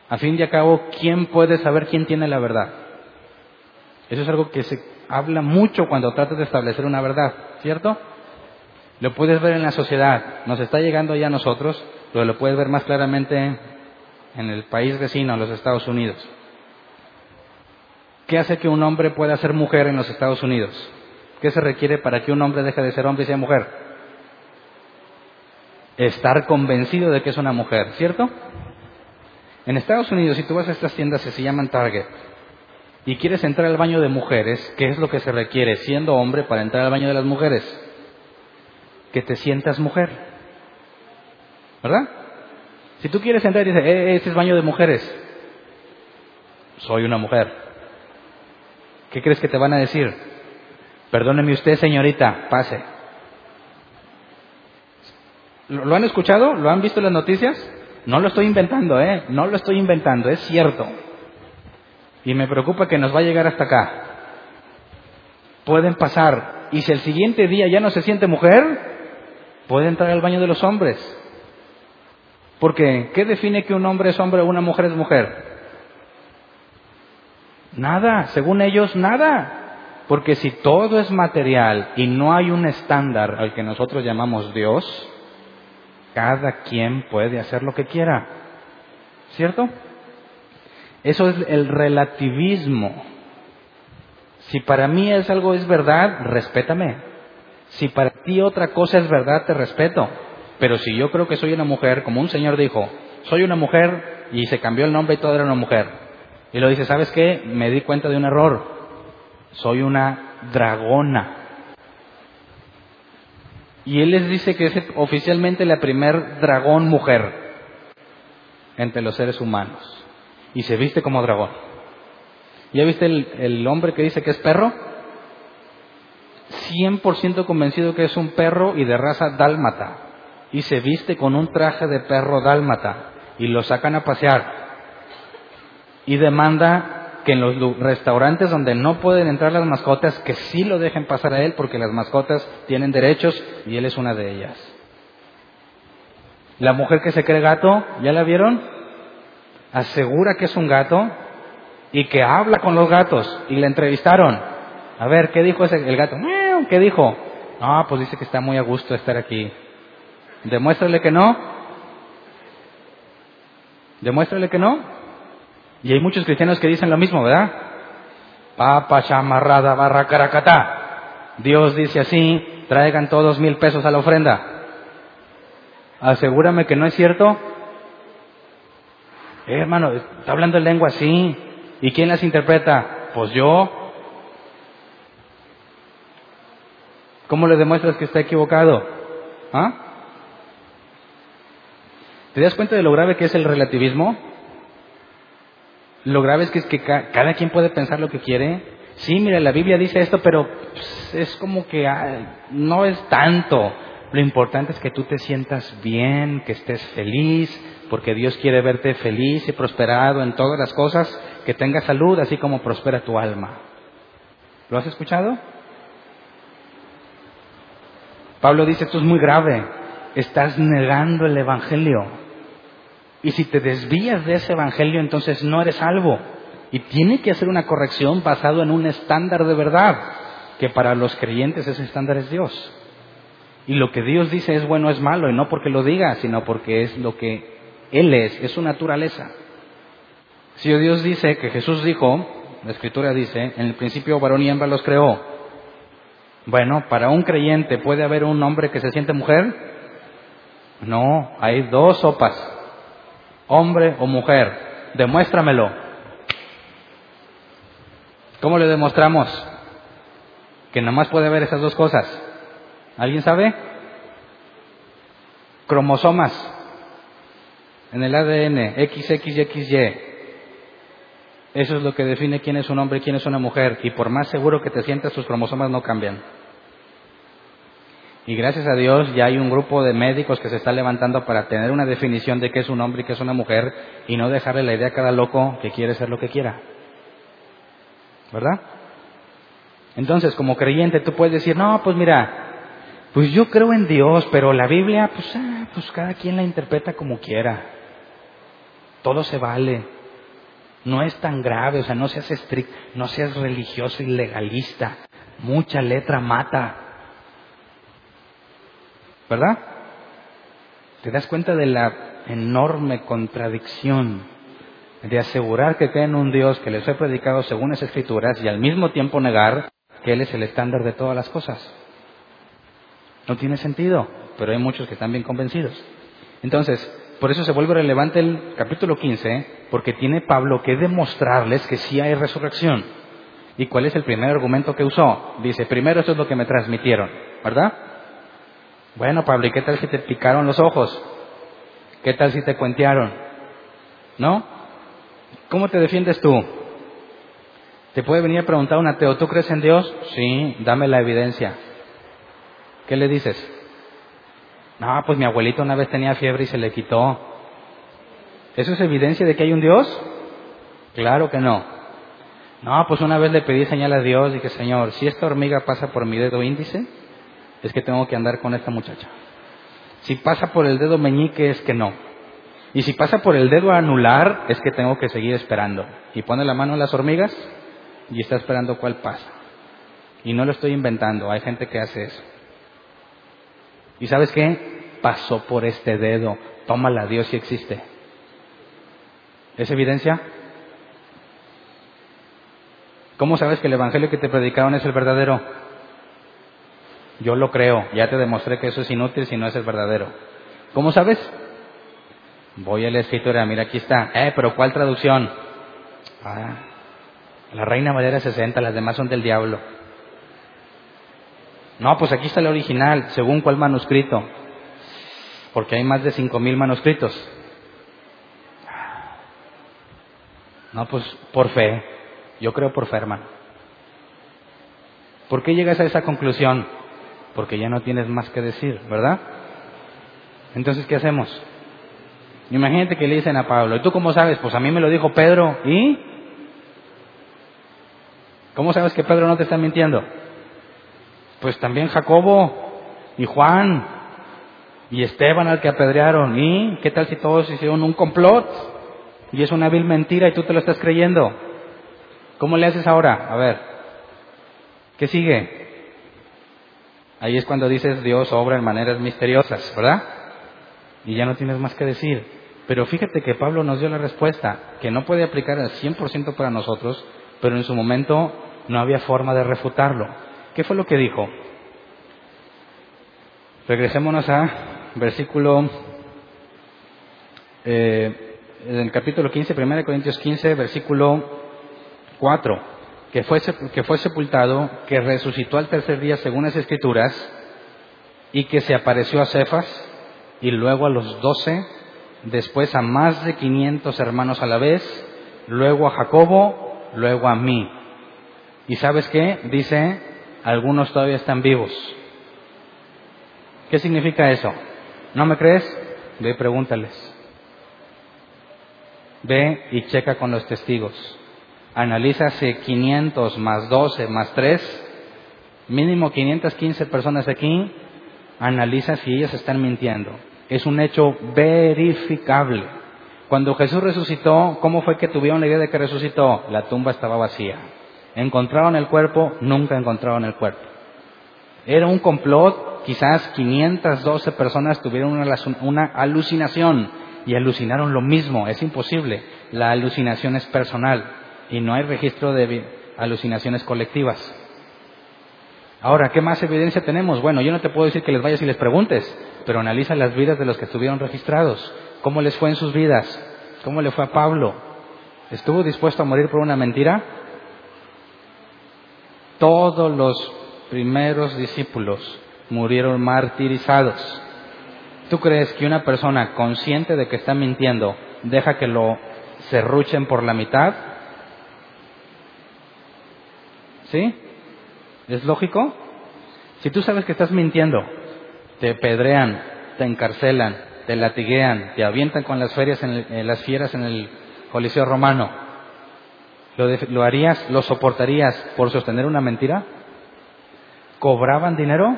A fin y a cabo, ¿quién puede saber quién tiene la verdad? Eso es algo que se habla mucho cuando tratas de establecer una verdad, ¿cierto? Lo puedes ver en la sociedad, nos está llegando ya a nosotros, pero lo puedes ver más claramente en el país vecino, los Estados Unidos. ¿Qué hace que un hombre pueda ser mujer en los Estados Unidos? ¿Qué se requiere para que un hombre deje de ser hombre y sea mujer? Estar convencido de que es una mujer, ¿cierto? En Estados Unidos, si tú vas a estas tiendas que se llaman Target, y quieres entrar al baño de mujeres, ¿qué es lo que se requiere siendo hombre para entrar al baño de las mujeres? Que te sientas mujer. ¿Verdad? Si tú quieres entrar y dices, eh, este es baño de mujeres, soy una mujer. ¿Qué crees que te van a decir? Perdóneme usted, señorita, pase. ¿Lo han escuchado? ¿Lo han visto en las noticias? No lo estoy inventando, ¿eh? No lo estoy inventando, es cierto. Y me preocupa que nos va a llegar hasta acá. Pueden pasar. Y si el siguiente día ya no se siente mujer, puede entrar al baño de los hombres. Porque, ¿qué define que un hombre es hombre o una mujer es mujer? Nada, según ellos, nada. Porque si todo es material y no hay un estándar al que nosotros llamamos Dios, cada quien puede hacer lo que quiera. ¿Cierto? Eso es el relativismo. Si para mí es algo es verdad, respétame. Si para ti otra cosa es verdad, te respeto. Pero si yo creo que soy una mujer, como un señor dijo, soy una mujer y se cambió el nombre y todo era una mujer. Y lo dice, ¿sabes qué? Me di cuenta de un error. Soy una dragona. Y él les dice que es oficialmente la primer dragón mujer entre los seres humanos. Y se viste como dragón. ¿Ya viste el, el hombre que dice que es perro? 100% convencido que es un perro y de raza dálmata y se viste con un traje de perro dálmata y lo sacan a pasear y demanda que en los restaurantes donde no pueden entrar las mascotas, que sí lo dejen pasar a él porque las mascotas tienen derechos y él es una de ellas. La mujer que se cree gato, ¿ya la vieron? Asegura que es un gato y que habla con los gatos y le entrevistaron. A ver, ¿qué dijo ese, el gato? ¿Qué dijo? Ah, pues dice que está muy a gusto estar aquí. Demuéstrale que no. Demuéstrale que no. Y hay muchos cristianos que dicen lo mismo, ¿verdad? Papa chamarrada barra caracatá. Dios dice así, traigan todos mil pesos a la ofrenda. Asegúrame que no es cierto. Eh, hermano, está hablando en lengua así. ¿Y quién las interpreta? Pues yo. ¿Cómo le demuestras que está equivocado? ¿Ah? ¿Te das cuenta de lo grave que es el relativismo? Lo grave es que, es que cada quien puede pensar lo que quiere. Sí, mira, la Biblia dice esto, pero pues, es como que no es tanto. Lo importante es que tú te sientas bien, que estés feliz, porque Dios quiere verte feliz y prosperado en todas las cosas, que tengas salud, así como prospera tu alma. ¿Lo has escuchado? Pablo dice, esto es muy grave, estás negando el Evangelio. Y si te desvías de ese Evangelio, entonces no eres salvo. Y tiene que hacer una corrección basado en un estándar de verdad, que para los creyentes ese estándar es Dios. Y lo que Dios dice es bueno, es malo, y no porque lo diga, sino porque es lo que Él es, es su naturaleza. Si Dios dice que Jesús dijo, la Escritura dice, en el principio varón y hembra los creó. Bueno, para un creyente puede haber un hombre que se siente mujer. No, hay dos sopas, hombre o mujer. Demuéstramelo. ¿Cómo le demostramos? Que nada más puede haber esas dos cosas. ¿Alguien sabe? Cromosomas en el ADN, XX y XY. Eso es lo que define quién es un hombre y quién es una mujer. Y por más seguro que te sientas, tus cromosomas no cambian. Y gracias a Dios ya hay un grupo de médicos que se está levantando para tener una definición de qué es un hombre y qué es una mujer y no dejarle la idea a cada loco que quiere ser lo que quiera. ¿Verdad? Entonces, como creyente, tú puedes decir, no, pues mira, pues yo creo en Dios, pero la Biblia, pues, ah, pues cada quien la interpreta como quiera. Todo se vale. No es tan grave, o sea, no seas estricto, no seas religioso y legalista. Mucha letra mata. ¿Verdad? ¿Te das cuenta de la enorme contradicción de asegurar que creen un Dios que les he predicado según las escrituras y al mismo tiempo negar que Él es el estándar de todas las cosas? No tiene sentido, pero hay muchos que están bien convencidos. Entonces, por eso se vuelve relevante el capítulo 15, porque tiene Pablo que demostrarles que sí hay resurrección. ¿Y cuál es el primer argumento que usó? Dice, primero esto es lo que me transmitieron, ¿verdad? Bueno, Pablo, ¿y qué tal si te picaron los ojos? ¿Qué tal si te cuentearon? ¿No? ¿Cómo te defiendes tú? Te puede venir a preguntar un ateo, ¿tú crees en Dios? Sí, dame la evidencia. ¿Qué le dices? No, pues mi abuelito una vez tenía fiebre y se le quitó. ¿Eso es evidencia de que hay un Dios? Claro que no. No, pues una vez le pedí señal a Dios y dije, Señor, si esta hormiga pasa por mi dedo índice, es que tengo que andar con esta muchacha. Si pasa por el dedo meñique, es que no. Y si pasa por el dedo anular, es que tengo que seguir esperando. Y pone la mano en las hormigas y está esperando cuál pasa. Y no lo estoy inventando, hay gente que hace eso. ¿Y sabes qué? Pasó por este dedo. Tómala, Dios sí existe. ¿Es evidencia? ¿Cómo sabes que el evangelio que te predicaron es el verdadero? Yo lo creo, ya te demostré que eso es inútil si no es el verdadero. ¿Cómo sabes? Voy a la escritura, mira aquí está. Eh, pero ¿cuál traducción? Ah, la Reina Valera 60, las demás son del diablo. No, pues aquí está el original, según cuál manuscrito. Porque hay más de cinco mil manuscritos. No, pues por fe. Yo creo por fe, hermano. ¿Por qué llegas a esa conclusión? Porque ya no tienes más que decir, ¿verdad? Entonces, ¿qué hacemos? Imagínate que le dicen a Pablo, ¿y tú cómo sabes? Pues a mí me lo dijo Pedro, ¿y? ¿Cómo sabes que Pedro no te está mintiendo? Pues también Jacobo y Juan y Esteban al que apedrearon. ¿Y qué tal si todos hicieron un complot? Y es una vil mentira y tú te lo estás creyendo. ¿Cómo le haces ahora? A ver, ¿qué sigue? Ahí es cuando dices Dios obra en maneras misteriosas, ¿verdad? Y ya no tienes más que decir. Pero fíjate que Pablo nos dio la respuesta, que no puede aplicar al 100% para nosotros, pero en su momento no había forma de refutarlo. ¿Qué fue lo que dijo? Regresémonos a versículo, eh, en el capítulo 15, 1 Corintios 15, versículo 4, que fue, que fue sepultado, que resucitó al tercer día según las escrituras, y que se apareció a Cefas, y luego a los doce, después a más de 500 hermanos a la vez, luego a Jacobo, luego a mí. ¿Y sabes qué? Dice, algunos todavía están vivos. ¿Qué significa eso? ¿No me crees? Ve y pregúntales. Ve y checa con los testigos. Analiza si 500 más 12 más 3, mínimo 515 personas aquí, analiza si ellas están mintiendo. Es un hecho verificable. Cuando Jesús resucitó, ¿cómo fue que tuvieron la idea de que resucitó? La tumba estaba vacía. Encontraron el cuerpo, nunca encontraron el cuerpo. Era un complot, quizás 512 personas tuvieron una, alucinación y alucinaron lo mismo, es imposible. La alucinación es personal y no hay registro de alucinaciones colectivas. Ahora, ¿qué más evidencia tenemos? Bueno, yo no te puedo decir que les vayas y les preguntes, pero analiza las vidas de los que estuvieron registrados. ¿Cómo les fue en sus vidas? ¿Cómo le fue a Pablo? ¿Estuvo dispuesto a morir por una mentira? Todos los primeros discípulos murieron martirizados. ¿Tú crees que una persona consciente de que está mintiendo deja que lo serruchen por la mitad? ¿Sí? ¿Es lógico? Si tú sabes que estás mintiendo, te pedrean, te encarcelan, te latiguean, te avientan con las, ferias en las fieras en el Coliseo Romano, ¿Lo, harías, lo soportarías por sostener una mentira? ¿Cobraban dinero?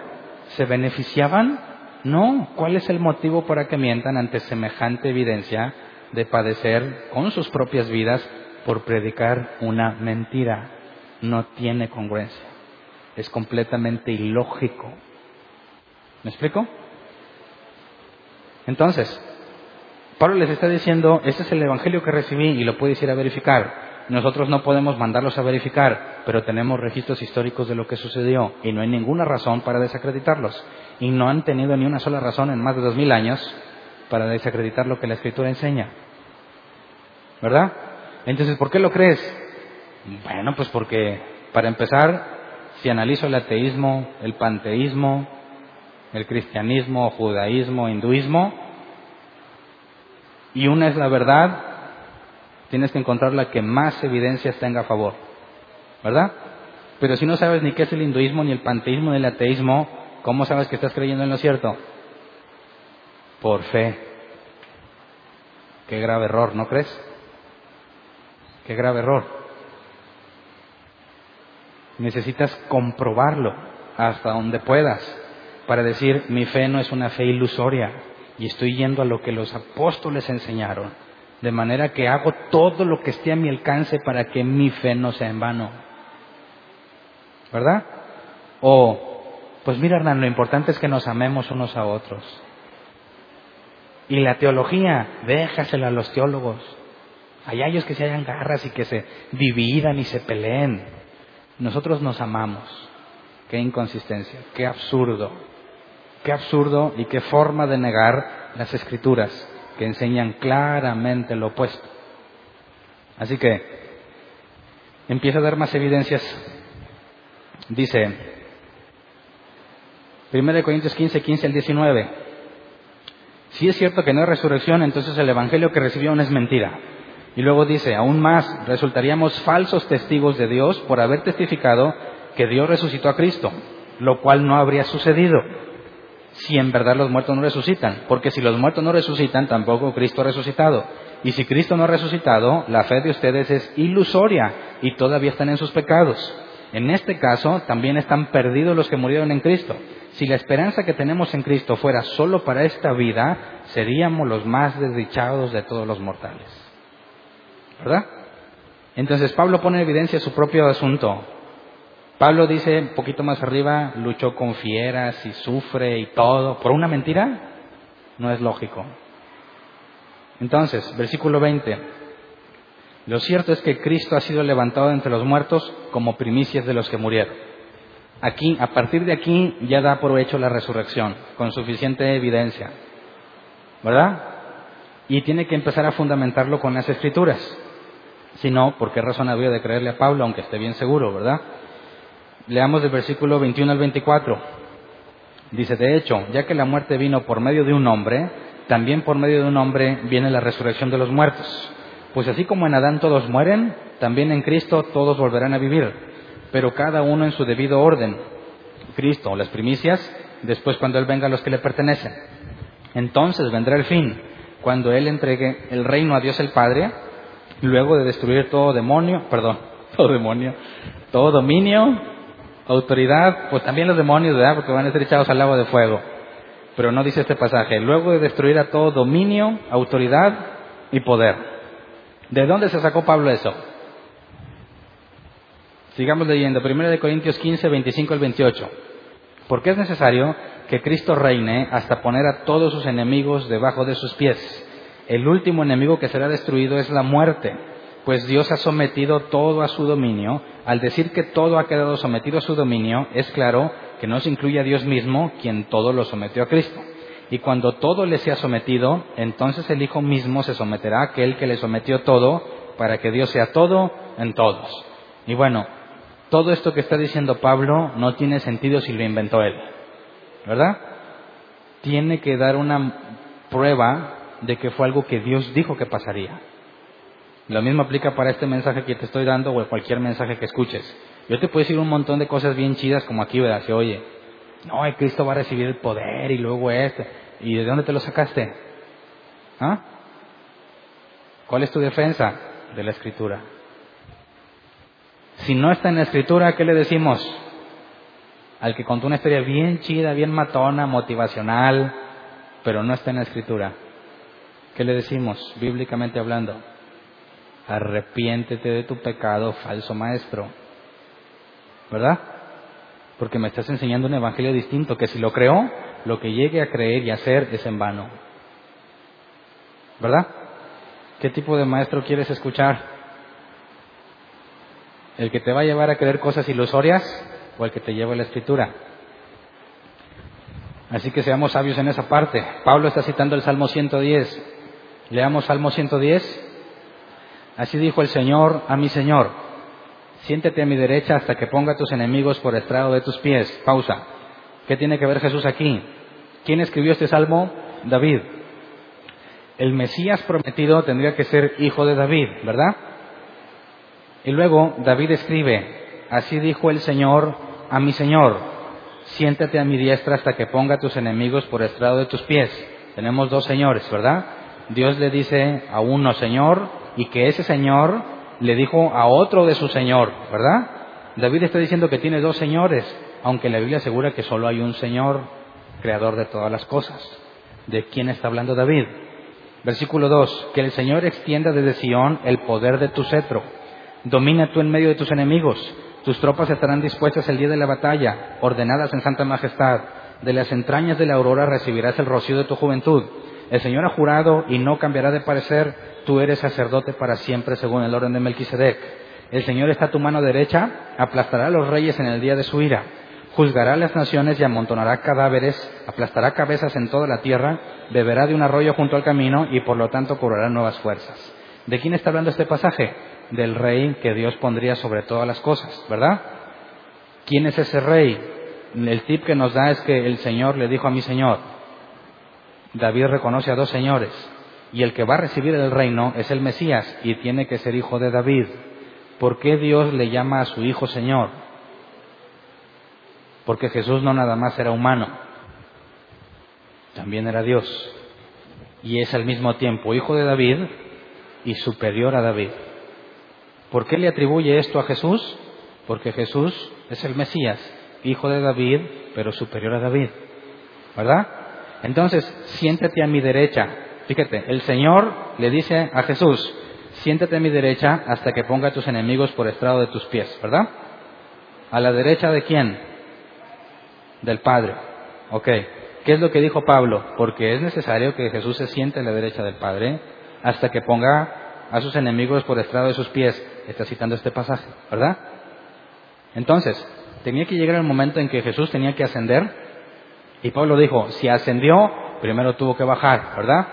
¿Se beneficiaban? No. ¿Cuál es el motivo para que mientan ante semejante evidencia de padecer con sus propias vidas por predicar una mentira? No tiene congruencia. Es completamente ilógico. ¿Me explico? Entonces, Pablo les está diciendo, este es el evangelio que recibí y lo puedes ir a verificar. Nosotros no podemos mandarlos a verificar, pero tenemos registros históricos de lo que sucedió y no hay ninguna razón para desacreditarlos. Y no han tenido ni una sola razón en más de dos mil años para desacreditar lo que la Escritura enseña. ¿Verdad? Entonces, ¿por qué lo crees? Bueno, pues porque, para empezar, si analizo el ateísmo, el panteísmo, el cristianismo, judaísmo, hinduismo, y una es la verdad, tienes que encontrar la que más evidencias tenga a favor. ¿Verdad? Pero si no sabes ni qué es el hinduismo, ni el panteísmo, ni el ateísmo, ¿cómo sabes que estás creyendo en lo cierto? Por fe. Qué grave error, ¿no crees? Qué grave error. Necesitas comprobarlo hasta donde puedas para decir, mi fe no es una fe ilusoria y estoy yendo a lo que los apóstoles enseñaron. De manera que hago todo lo que esté a mi alcance para que mi fe no sea en vano. ¿Verdad? O, pues mira Hernán, lo importante es que nos amemos unos a otros. Y la teología, déjasela a los teólogos. Hay ellos que se hayan garras y que se dividan y se peleen. Nosotros nos amamos. Qué inconsistencia, qué absurdo. Qué absurdo y qué forma de negar las escrituras que enseñan claramente lo opuesto. Así que empieza a dar más evidencias. Dice, 1 Corintios 15, 15 al 19. Si es cierto que no hay resurrección, entonces el Evangelio que recibieron es mentira. Y luego dice, aún más, resultaríamos falsos testigos de Dios por haber testificado que Dios resucitó a Cristo, lo cual no habría sucedido si en verdad los muertos no resucitan. Porque si los muertos no resucitan, tampoco Cristo ha resucitado. Y si Cristo no ha resucitado, la fe de ustedes es ilusoria y todavía están en sus pecados. En este caso, también están perdidos los que murieron en Cristo. Si la esperanza que tenemos en Cristo fuera solo para esta vida, seríamos los más desdichados de todos los mortales. ¿Verdad? Entonces Pablo pone en evidencia su propio asunto. Pablo dice un poquito más arriba, luchó con fieras y sufre y todo. ¿Por una mentira? No es lógico. Entonces, versículo 20. Lo cierto es que Cristo ha sido levantado entre los muertos como primicias de los que murieron. Aquí, a partir de aquí, ya da por hecho la resurrección, con suficiente evidencia. ¿Verdad? Y tiene que empezar a fundamentarlo con las escrituras. Si no, ¿por qué razón habría de creerle a Pablo, aunque esté bien seguro, verdad? Leamos del versículo 21 al 24. Dice, de hecho, ya que la muerte vino por medio de un hombre, también por medio de un hombre viene la resurrección de los muertos. Pues así como en Adán todos mueren, también en Cristo todos volverán a vivir, pero cada uno en su debido orden. Cristo, las primicias, después cuando Él venga a los que le pertenecen. Entonces vendrá el fin, cuando Él entregue el reino a Dios el Padre, luego de destruir todo demonio, perdón, *laughs* todo demonio, todo dominio autoridad, pues también los demonios, ¿verdad? Porque van a ser echados al lago de fuego. Pero no dice este pasaje, luego de destruir a todo dominio, autoridad y poder. ¿De dónde se sacó Pablo eso? Sigamos leyendo, 1 Corintios 15, 25 al 28. Porque es necesario que Cristo reine hasta poner a todos sus enemigos debajo de sus pies. El último enemigo que será destruido es la muerte pues Dios ha sometido todo a su dominio. Al decir que todo ha quedado sometido a su dominio, es claro que no se incluye a Dios mismo, quien todo lo sometió a Cristo. Y cuando todo le sea sometido, entonces el Hijo mismo se someterá a aquel que le sometió todo, para que Dios sea todo en todos. Y bueno, todo esto que está diciendo Pablo no tiene sentido si lo inventó él, ¿verdad? Tiene que dar una prueba de que fue algo que Dios dijo que pasaría. Lo mismo aplica para este mensaje que te estoy dando o cualquier mensaje que escuches. Yo te puedo decir un montón de cosas bien chidas como aquí, ¿verdad? Se oye, no, Cristo va a recibir el poder y luego este. ¿Y de dónde te lo sacaste? ¿Ah? ¿Cuál es tu defensa de la escritura? Si no está en la escritura, ¿qué le decimos? Al que contó una historia bien chida, bien matona, motivacional, pero no está en la escritura. ¿Qué le decimos, bíblicamente hablando? arrepiéntete de tu pecado, falso maestro. ¿Verdad? Porque me estás enseñando un evangelio distinto, que si lo creo, lo que llegue a creer y hacer es en vano. ¿Verdad? ¿Qué tipo de maestro quieres escuchar? ¿El que te va a llevar a creer cosas ilusorias o el que te lleva a la escritura? Así que seamos sabios en esa parte. Pablo está citando el Salmo 110. Leamos Salmo 110. Así dijo el Señor a mi Señor, siéntete a mi derecha hasta que ponga a tus enemigos por estrado de tus pies. Pausa. ¿Qué tiene que ver Jesús aquí? ¿Quién escribió este salmo? David. el Mesías prometido tendría que ser hijo de David, ¿verdad? Y luego David escribe, así dijo el Señor a mi Señor, siéntate a mi diestra hasta que ponga a tus enemigos por estrado de tus pies. Tenemos dos señores, ¿verdad? Dios le dice a uno Señor y que ese Señor le dijo a otro de su Señor, ¿verdad? David está diciendo que tiene dos señores, aunque la Biblia asegura que solo hay un Señor, creador de todas las cosas. ¿De quién está hablando David? Versículo 2, que el Señor extienda desde Sión el poder de tu cetro. Domina tú en medio de tus enemigos. Tus tropas estarán dispuestas el día de la batalla, ordenadas en santa majestad. De las entrañas de la aurora recibirás el rocío de tu juventud. El Señor ha jurado y no cambiará de parecer. Tú eres sacerdote para siempre según el orden de Melquisedec. El Señor está a tu mano derecha, aplastará a los reyes en el día de su ira. Juzgará a las naciones y amontonará cadáveres, aplastará cabezas en toda la tierra, beberá de un arroyo junto al camino y por lo tanto cobrará nuevas fuerzas. ¿De quién está hablando este pasaje? Del rey que Dios pondría sobre todas las cosas, ¿verdad? ¿Quién es ese rey? El tip que nos da es que el Señor le dijo a mi Señor, David reconoce a dos señores, y el que va a recibir el reino es el Mesías y tiene que ser hijo de David. ¿Por qué Dios le llama a su hijo Señor? Porque Jesús no nada más era humano, también era Dios. Y es al mismo tiempo hijo de David y superior a David. ¿Por qué le atribuye esto a Jesús? Porque Jesús es el Mesías, hijo de David, pero superior a David. ¿Verdad? Entonces, siéntate a mi derecha. Fíjate, el Señor le dice a Jesús, siéntate a mi derecha hasta que ponga a tus enemigos por estrado de tus pies, ¿verdad? ¿A la derecha de quién? Del Padre. Ok. ¿Qué es lo que dijo Pablo? Porque es necesario que Jesús se siente a la derecha del Padre hasta que ponga a sus enemigos por estrado de sus pies. Está citando este pasaje, ¿verdad? Entonces, tenía que llegar el momento en que Jesús tenía que ascender y Pablo dijo, si ascendió, primero tuvo que bajar, ¿verdad?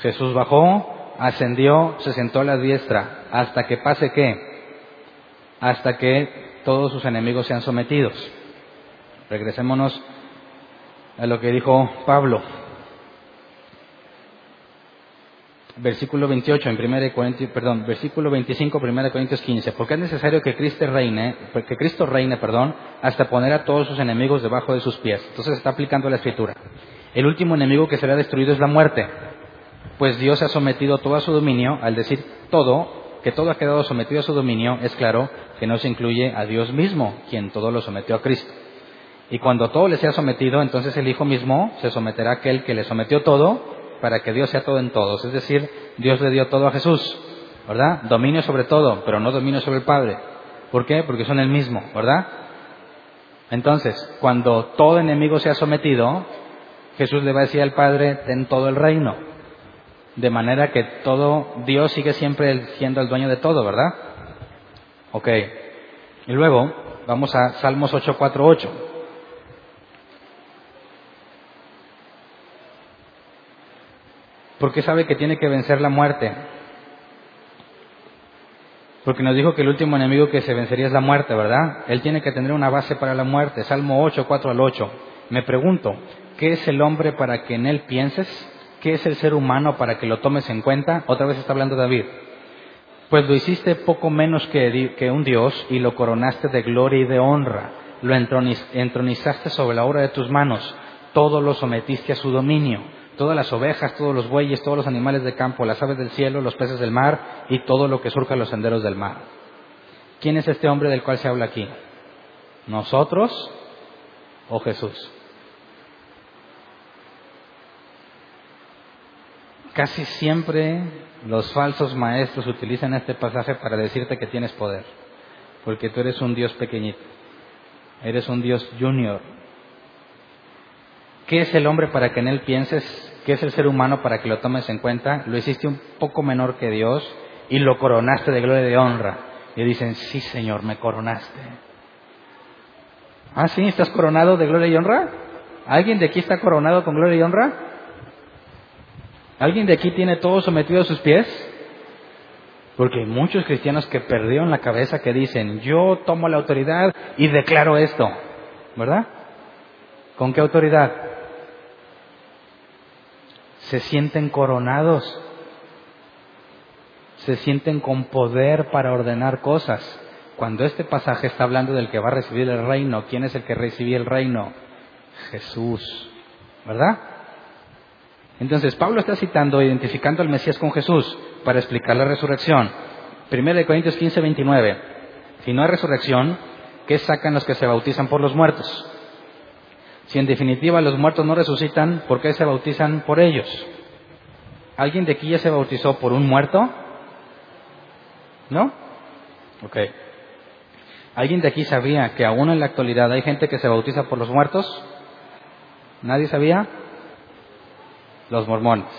Jesús bajó, ascendió, se sentó a la diestra, hasta que pase qué? Hasta que todos sus enemigos sean sometidos. Regresémonos a lo que dijo Pablo. Versículo 28 en 1 Corintios, perdón, versículo 25 1 Corintios 15, porque es necesario que Cristo reine, que Cristo reine, perdón, hasta poner a todos sus enemigos debajo de sus pies. Entonces está aplicando la escritura. El último enemigo que será destruido es la muerte pues Dios ha sometido todo a su dominio, al decir todo, que todo ha quedado sometido a su dominio, es claro que no se incluye a Dios mismo, quien todo lo sometió a Cristo. Y cuando todo le sea sometido, entonces el Hijo mismo se someterá a aquel que le sometió todo, para que Dios sea todo en todos. Es decir, Dios le dio todo a Jesús, ¿verdad? Dominio sobre todo, pero no dominio sobre el Padre. ¿Por qué? Porque son el mismo, ¿verdad? Entonces, cuando todo enemigo sea sometido, Jesús le va a decir al Padre, ten todo el reino. De manera que todo, Dios sigue siempre siendo el dueño de todo, ¿verdad? Ok. Y luego, vamos a Salmos 848. ¿Por qué sabe que tiene que vencer la muerte? Porque nos dijo que el último enemigo que se vencería es la muerte, ¿verdad? Él tiene que tener una base para la muerte. Salmo 8, 4 al 8. Me pregunto, ¿qué es el hombre para que en él pienses? ¿Qué es el ser humano para que lo tomes en cuenta? Otra vez está hablando David. Pues lo hiciste poco menos que, un Dios y lo coronaste de gloria y de honra. Lo entronizaste sobre la obra de tus manos. Todo lo sometiste a su dominio. Todas las ovejas, todos los bueyes, todos los animales de campo, las aves del cielo, los peces del mar y todo lo que surca los senderos del mar. ¿Quién es este hombre del cual se habla aquí? ¿Nosotros o Jesús? Casi siempre los falsos maestros utilizan este pasaje para decirte que tienes poder, porque tú eres un Dios pequeñito, eres un Dios junior. ¿Qué es el hombre para que en él pienses? ¿Qué es el ser humano para que lo tomes en cuenta? Lo hiciste un poco menor que Dios y lo coronaste de gloria y de honra. Y dicen, sí Señor, me coronaste. ¿Ah, sí? ¿Estás coronado de gloria y honra? ¿Alguien de aquí está coronado con gloria y honra? ¿Alguien de aquí tiene todo sometido a sus pies? Porque hay muchos cristianos que perdieron la cabeza que dicen, yo tomo la autoridad y declaro esto. ¿Verdad? ¿Con qué autoridad? Se sienten coronados, se sienten con poder para ordenar cosas. Cuando este pasaje está hablando del que va a recibir el reino, ¿quién es el que recibe el reino? Jesús, ¿verdad? Entonces Pablo está citando, identificando al Mesías con Jesús para explicar la resurrección. 1 Corintios 15, 29. Si no hay resurrección, ¿qué sacan los que se bautizan por los muertos? Si en definitiva los muertos no resucitan, ¿por qué se bautizan por ellos? ¿Alguien de aquí ya se bautizó por un muerto? ¿No? Ok. ¿Alguien de aquí sabía que aún en la actualidad hay gente que se bautiza por los muertos? ¿Nadie sabía? Los mormones.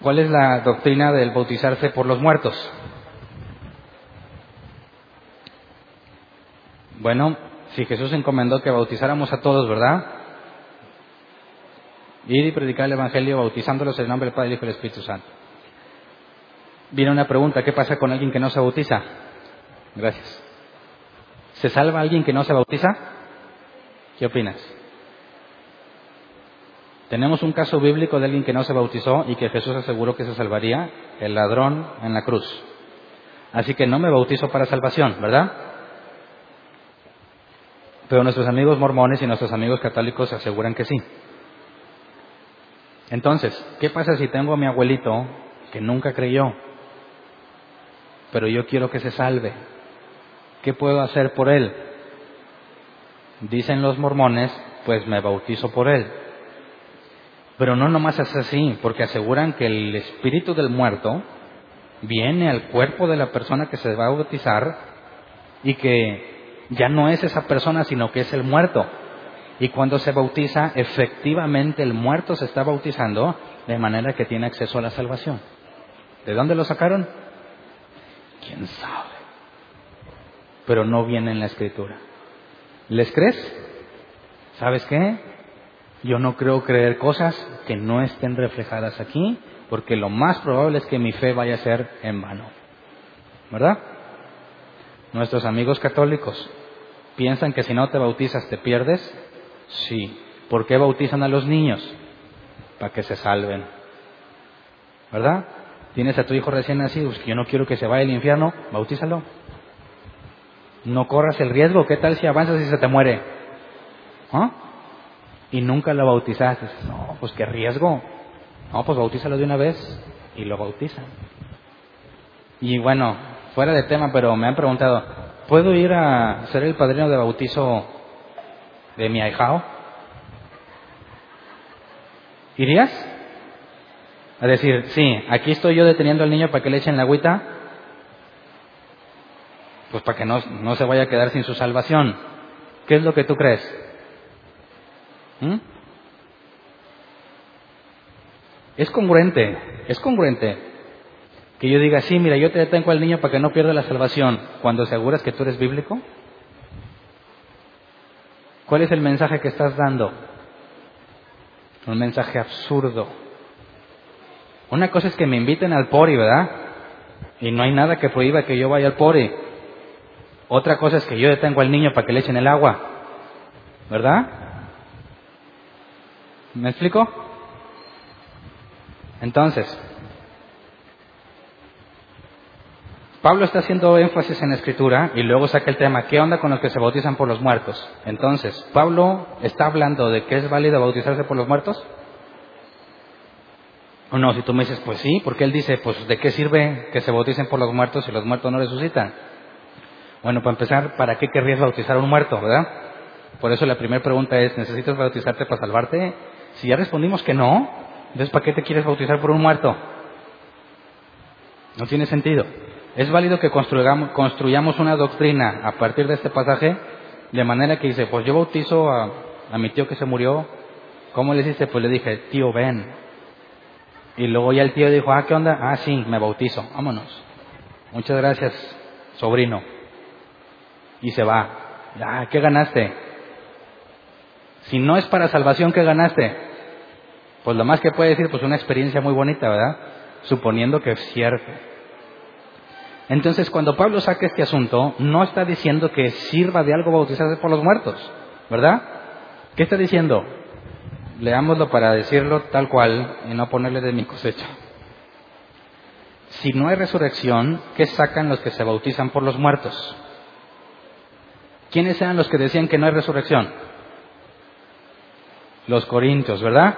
¿Cuál es la doctrina del bautizarse por los muertos? Bueno, si Jesús encomendó que bautizáramos a todos, ¿verdad? Ir y predicar el Evangelio bautizándolos en el nombre del Padre, Hijo y del Espíritu Santo. Viene una pregunta, ¿qué pasa con alguien que no se bautiza? Gracias. ¿Se salva alguien que no se bautiza? ¿Qué opinas? Tenemos un caso bíblico de alguien que no se bautizó y que Jesús aseguró que se salvaría, el ladrón en la cruz. Así que no me bautizo para salvación, ¿verdad? Pero nuestros amigos mormones y nuestros amigos católicos aseguran que sí. Entonces, ¿qué pasa si tengo a mi abuelito que nunca creyó, pero yo quiero que se salve? ¿Qué puedo hacer por él? Dicen los mormones, pues me bautizo por él. Pero no nomás es así, porque aseguran que el espíritu del muerto viene al cuerpo de la persona que se va a bautizar y que ya no es esa persona, sino que es el muerto. Y cuando se bautiza, efectivamente el muerto se está bautizando de manera que tiene acceso a la salvación. ¿De dónde lo sacaron? ¿Quién sabe? Pero no viene en la escritura. ¿Les crees? ¿Sabes qué? Yo no creo creer cosas que no estén reflejadas aquí, porque lo más probable es que mi fe vaya a ser en vano. ¿Verdad? Nuestros amigos católicos piensan que si no te bautizas te pierdes. Sí. ¿Por qué bautizan a los niños? Para que se salven. ¿Verdad? Tienes a tu hijo recién nacido, pues yo no quiero que se vaya al infierno, bautízalo. No corras el riesgo, ¿qué tal si avanzas y se te muere? ¿Ah? Y nunca lo bautizaste. No, pues qué riesgo. No, pues bautízalo de una vez y lo bautizan. Y bueno, fuera de tema, pero me han preguntado, ¿puedo ir a ser el padrino de bautizo de mi ahijao? ¿Irías? A decir, sí, aquí estoy yo deteniendo al niño para que le echen la agüita, pues para que no, no se vaya a quedar sin su salvación. ¿Qué es lo que tú crees? ¿Mm? Es congruente, es congruente que yo diga, sí, mira, yo te detengo al niño para que no pierda la salvación, cuando aseguras que tú eres bíblico? ¿Cuál es el mensaje que estás dando? Un mensaje absurdo. Una cosa es que me inviten al pori, ¿verdad? Y no hay nada que prohíba que yo vaya al pori. Otra cosa es que yo detengo al niño para que le echen el agua, ¿verdad? ¿Me explico? Entonces, Pablo está haciendo énfasis en la escritura y luego saca el tema, ¿qué onda con los que se bautizan por los muertos? Entonces, ¿Pablo está hablando de que es válido bautizarse por los muertos? O no, si tú me dices, pues sí, porque él dice, pues ¿de qué sirve que se bauticen por los muertos si los muertos no resucitan? Bueno, para empezar, ¿para qué querrías bautizar a un muerto, verdad? Por eso la primera pregunta es, ¿necesitas bautizarte para salvarte? Si ya respondimos que no, entonces ¿para qué te quieres bautizar por un muerto? No tiene sentido. Es válido que construyamos una doctrina a partir de este pasaje, de manera que dice, pues yo bautizo a, mi tío que se murió. ¿Cómo le hiciste? Pues le dije, tío, ven. Y luego ya el tío dijo, ah, ¿qué onda? Ah, sí, me bautizo, vámonos. Muchas gracias, sobrino. Y se va. Ah, ¿qué ganaste? Si no es para salvación, ¿qué ganaste? Pues lo más que puede decir, pues una experiencia muy bonita, ¿verdad? Suponiendo que es cierto. Entonces, cuando Pablo saca este asunto, no está diciendo que sirva de algo bautizarse por los muertos, ¿verdad? ¿Qué está diciendo? leámoslo para decirlo tal cual y no ponerle de mi cosecha. Si no hay resurrección, ¿qué sacan los que se bautizan por los muertos? ¿Quiénes eran los que decían que no hay resurrección? Los corintios, ¿verdad?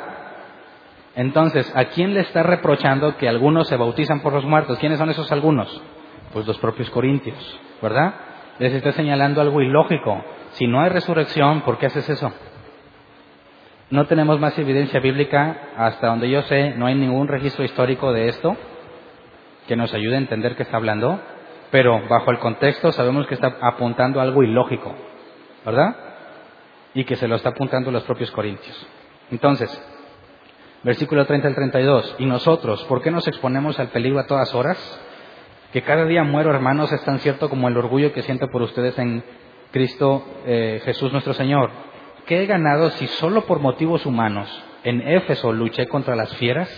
Entonces, ¿a quién le está reprochando que algunos se bautizan por los muertos? ¿Quiénes son esos algunos? Pues los propios corintios, ¿verdad? Les está señalando algo ilógico. Si no hay resurrección, ¿por qué haces eso? No tenemos más evidencia bíblica, hasta donde yo sé, no hay ningún registro histórico de esto que nos ayude a entender qué está hablando, pero bajo el contexto sabemos que está apuntando algo ilógico, ¿verdad? Y que se lo está apuntando los propios corintios. Entonces, versículo 30 al 32, y nosotros, ¿por qué nos exponemos al peligro a todas horas? Que cada día muero, hermanos, es tan cierto como el orgullo que siento por ustedes en Cristo eh, Jesús nuestro Señor ¿qué he ganado si solo por motivos humanos en Éfeso luché contra las fieras?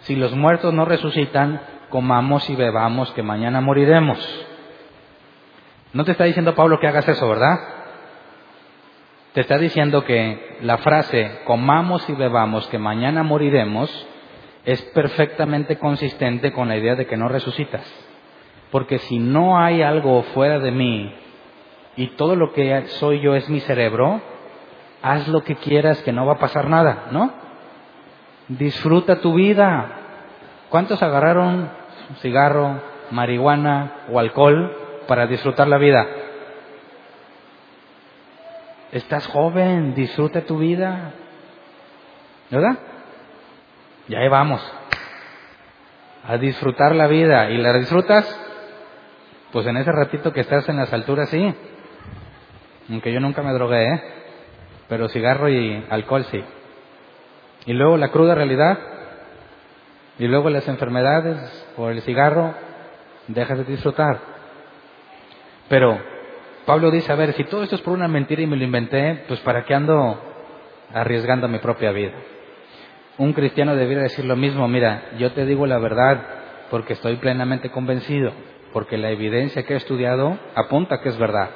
Si los muertos no resucitan, comamos y bebamos, que mañana moriremos. No te está diciendo Pablo que hagas eso, ¿verdad? Te está diciendo que la frase comamos y bebamos, que mañana moriremos, es perfectamente consistente con la idea de que no resucitas. Porque si no hay algo fuera de mí y todo lo que soy yo es mi cerebro, haz lo que quieras, que no va a pasar nada, ¿no? Disfruta tu vida. ¿Cuántos agarraron cigarro, marihuana o alcohol para disfrutar la vida? Estás joven, disfruta tu vida. ¿Verdad? Y ahí vamos. A disfrutar la vida. ¿Y la disfrutas? Pues en ese ratito que estás en las alturas, sí. Aunque yo nunca me drogué, ¿eh? pero cigarro y alcohol sí. Y luego la cruda realidad, y luego las enfermedades por el cigarro, dejas de disfrutar. Pero Pablo dice, a ver, si todo esto es por una mentira y me lo inventé, pues ¿para qué ando arriesgando mi propia vida? Un cristiano debería decir lo mismo, mira, yo te digo la verdad porque estoy plenamente convencido, porque la evidencia que he estudiado apunta que es verdad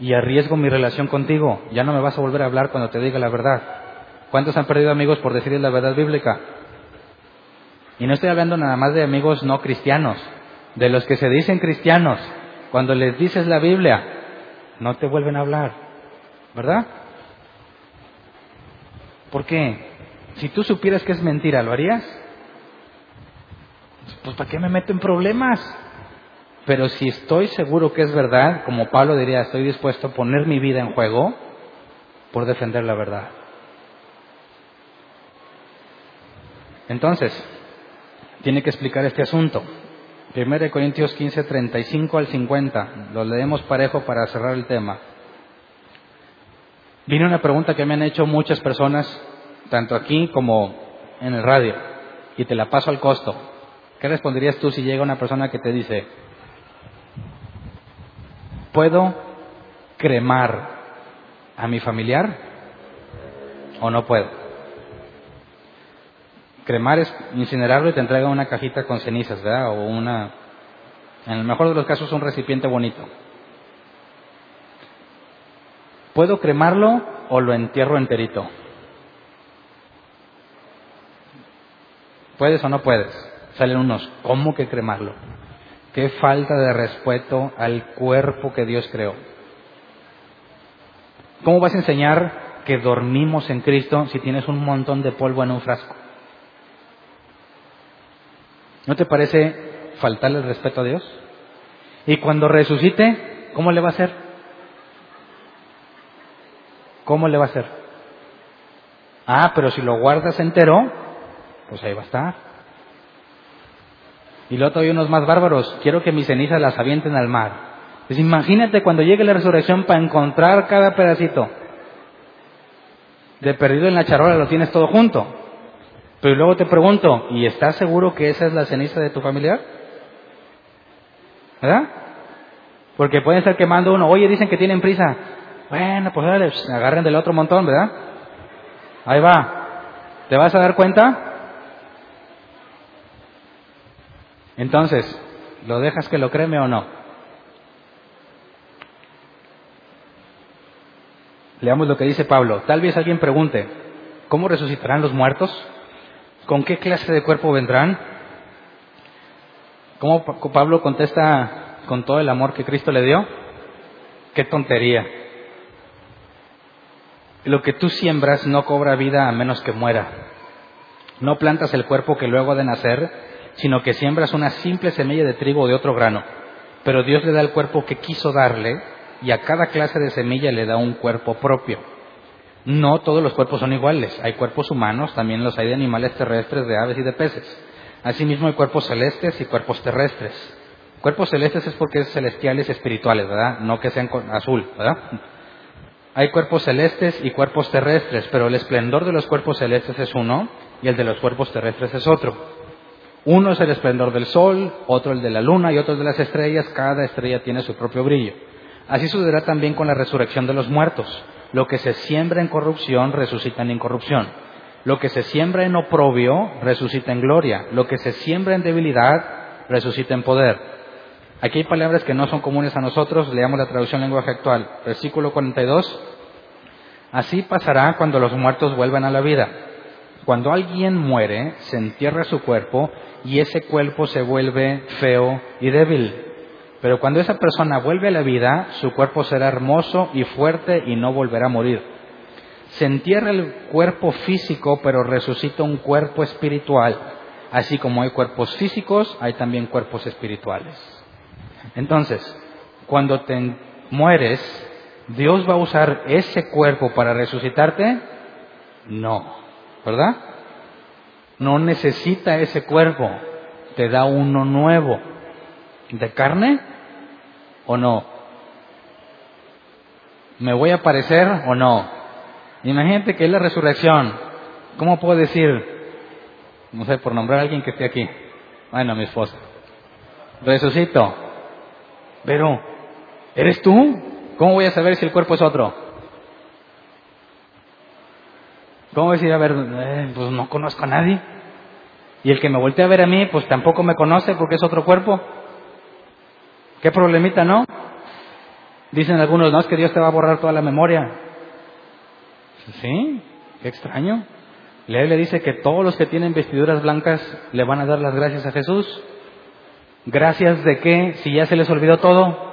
y arriesgo mi relación contigo. Ya no me vas a volver a hablar cuando te diga la verdad. ¿Cuántos han perdido amigos por decirles la verdad bíblica? Y no estoy hablando nada más de amigos no cristianos, de los que se dicen cristianos. Cuando les dices la Biblia, no te vuelven a hablar, ¿verdad? ¿Por qué? Si tú supieras que es mentira, ¿lo harías? Pues ¿para qué me meto en problemas? Pero si estoy seguro que es verdad, como Pablo diría, estoy dispuesto a poner mi vida en juego por defender la verdad. Entonces, tiene que explicar este asunto. 1 Corintios 15, 35 al 50. Lo leemos parejo para cerrar el tema. Viene una pregunta que me han hecho muchas personas, tanto aquí como en el radio, y te la paso al costo. ¿Qué responderías tú si llega una persona que te dice, ¿Puedo cremar a mi familiar o no puedo? Cremar es incinerarlo y te entrega una cajita con cenizas, ¿verdad? O una, en el mejor de los casos, un recipiente bonito. ¿Puedo cremarlo o lo entierro enterito? ¿Puedes o no puedes? Salen unos, ¿cómo que cremarlo? Qué falta de respeto al cuerpo que Dios creó. ¿Cómo vas a enseñar que dormimos en Cristo si tienes un montón de polvo en un frasco? ¿No te parece faltarle el respeto a Dios? Y cuando resucite, ¿cómo le va a hacer? ¿Cómo le va a hacer? Ah, pero si lo guardas entero, pues ahí va a estar. Y luego hay unos más bárbaros, quiero que mis cenizas las avienten al mar. Pues imagínate cuando llegue la resurrección para encontrar cada pedacito. De perdido en la charola lo tienes todo junto. Pero luego te pregunto, ¿y estás seguro que esa es la ceniza de tu familiar? ¿Verdad? Porque pueden estar quemando uno, oye, dicen que tienen prisa. Bueno, pues dale, agarren del otro montón, ¿verdad? Ahí va. ¿Te vas a dar cuenta? Entonces, ¿lo dejas que lo creme o no? Leamos lo que dice Pablo. Tal vez alguien pregunte, ¿Cómo resucitarán los muertos? ¿Con qué clase de cuerpo vendrán? ¿Cómo Pablo contesta con todo el amor que Cristo le dio? Qué tontería. Lo que tú siembras no cobra vida a menos que muera. No plantas el cuerpo que luego de nacer, sino que siembras una simple semilla de trigo o de otro grano. Pero Dios le da el cuerpo que quiso darle y a cada clase de semilla le da un cuerpo propio. No todos los cuerpos son iguales. Hay cuerpos humanos, también los hay de animales terrestres, de aves y de peces. Asimismo hay cuerpos celestes y cuerpos terrestres. Cuerpos celestes es porque es celestiales y espirituales, ¿verdad? No que sean azul, ¿verdad? Hay cuerpos celestes y cuerpos terrestres, pero el esplendor de los cuerpos celestes es uno y el de los cuerpos terrestres es otro. Uno es el esplendor del sol, otro el de la luna y otro el de las estrellas. Cada estrella tiene su propio brillo. Así sucederá también con la resurrección de los muertos. Lo que se siembra en corrupción resucita en incorrupción. Lo que se siembra en oprobio resucita en gloria. Lo que se siembra en debilidad resucita en poder. Aquí hay palabras que no son comunes a nosotros. Leamos la traducción lenguaje actual. Versículo 42. Así pasará cuando los muertos vuelvan a la vida. Cuando alguien muere, se entierra su cuerpo y ese cuerpo se vuelve feo y débil. Pero cuando esa persona vuelve a la vida, su cuerpo será hermoso y fuerte y no volverá a morir. Se entierra el cuerpo físico, pero resucita un cuerpo espiritual. Así como hay cuerpos físicos, hay también cuerpos espirituales. Entonces, cuando te mueres, ¿Dios va a usar ese cuerpo para resucitarte? No, ¿verdad? No necesita ese cuerpo, te da uno nuevo. ¿De carne o no? ¿Me voy a parecer o no? Imagínate que es la resurrección. ¿Cómo puedo decir? No sé, por nombrar a alguien que esté aquí. Bueno, mi esposa. Resucito. Pero, ¿eres tú? ¿Cómo voy a saber si el cuerpo es otro? ¿Cómo decir, a ver, eh, pues no conozco a nadie? Y el que me voltea a ver a mí, pues tampoco me conoce porque es otro cuerpo. ¿Qué problemita, no? Dicen algunos, no, es que Dios te va a borrar toda la memoria. Sí, qué extraño. La le dice que todos los que tienen vestiduras blancas le van a dar las gracias a Jesús. ¿Gracias de qué? Si ya se les olvidó todo.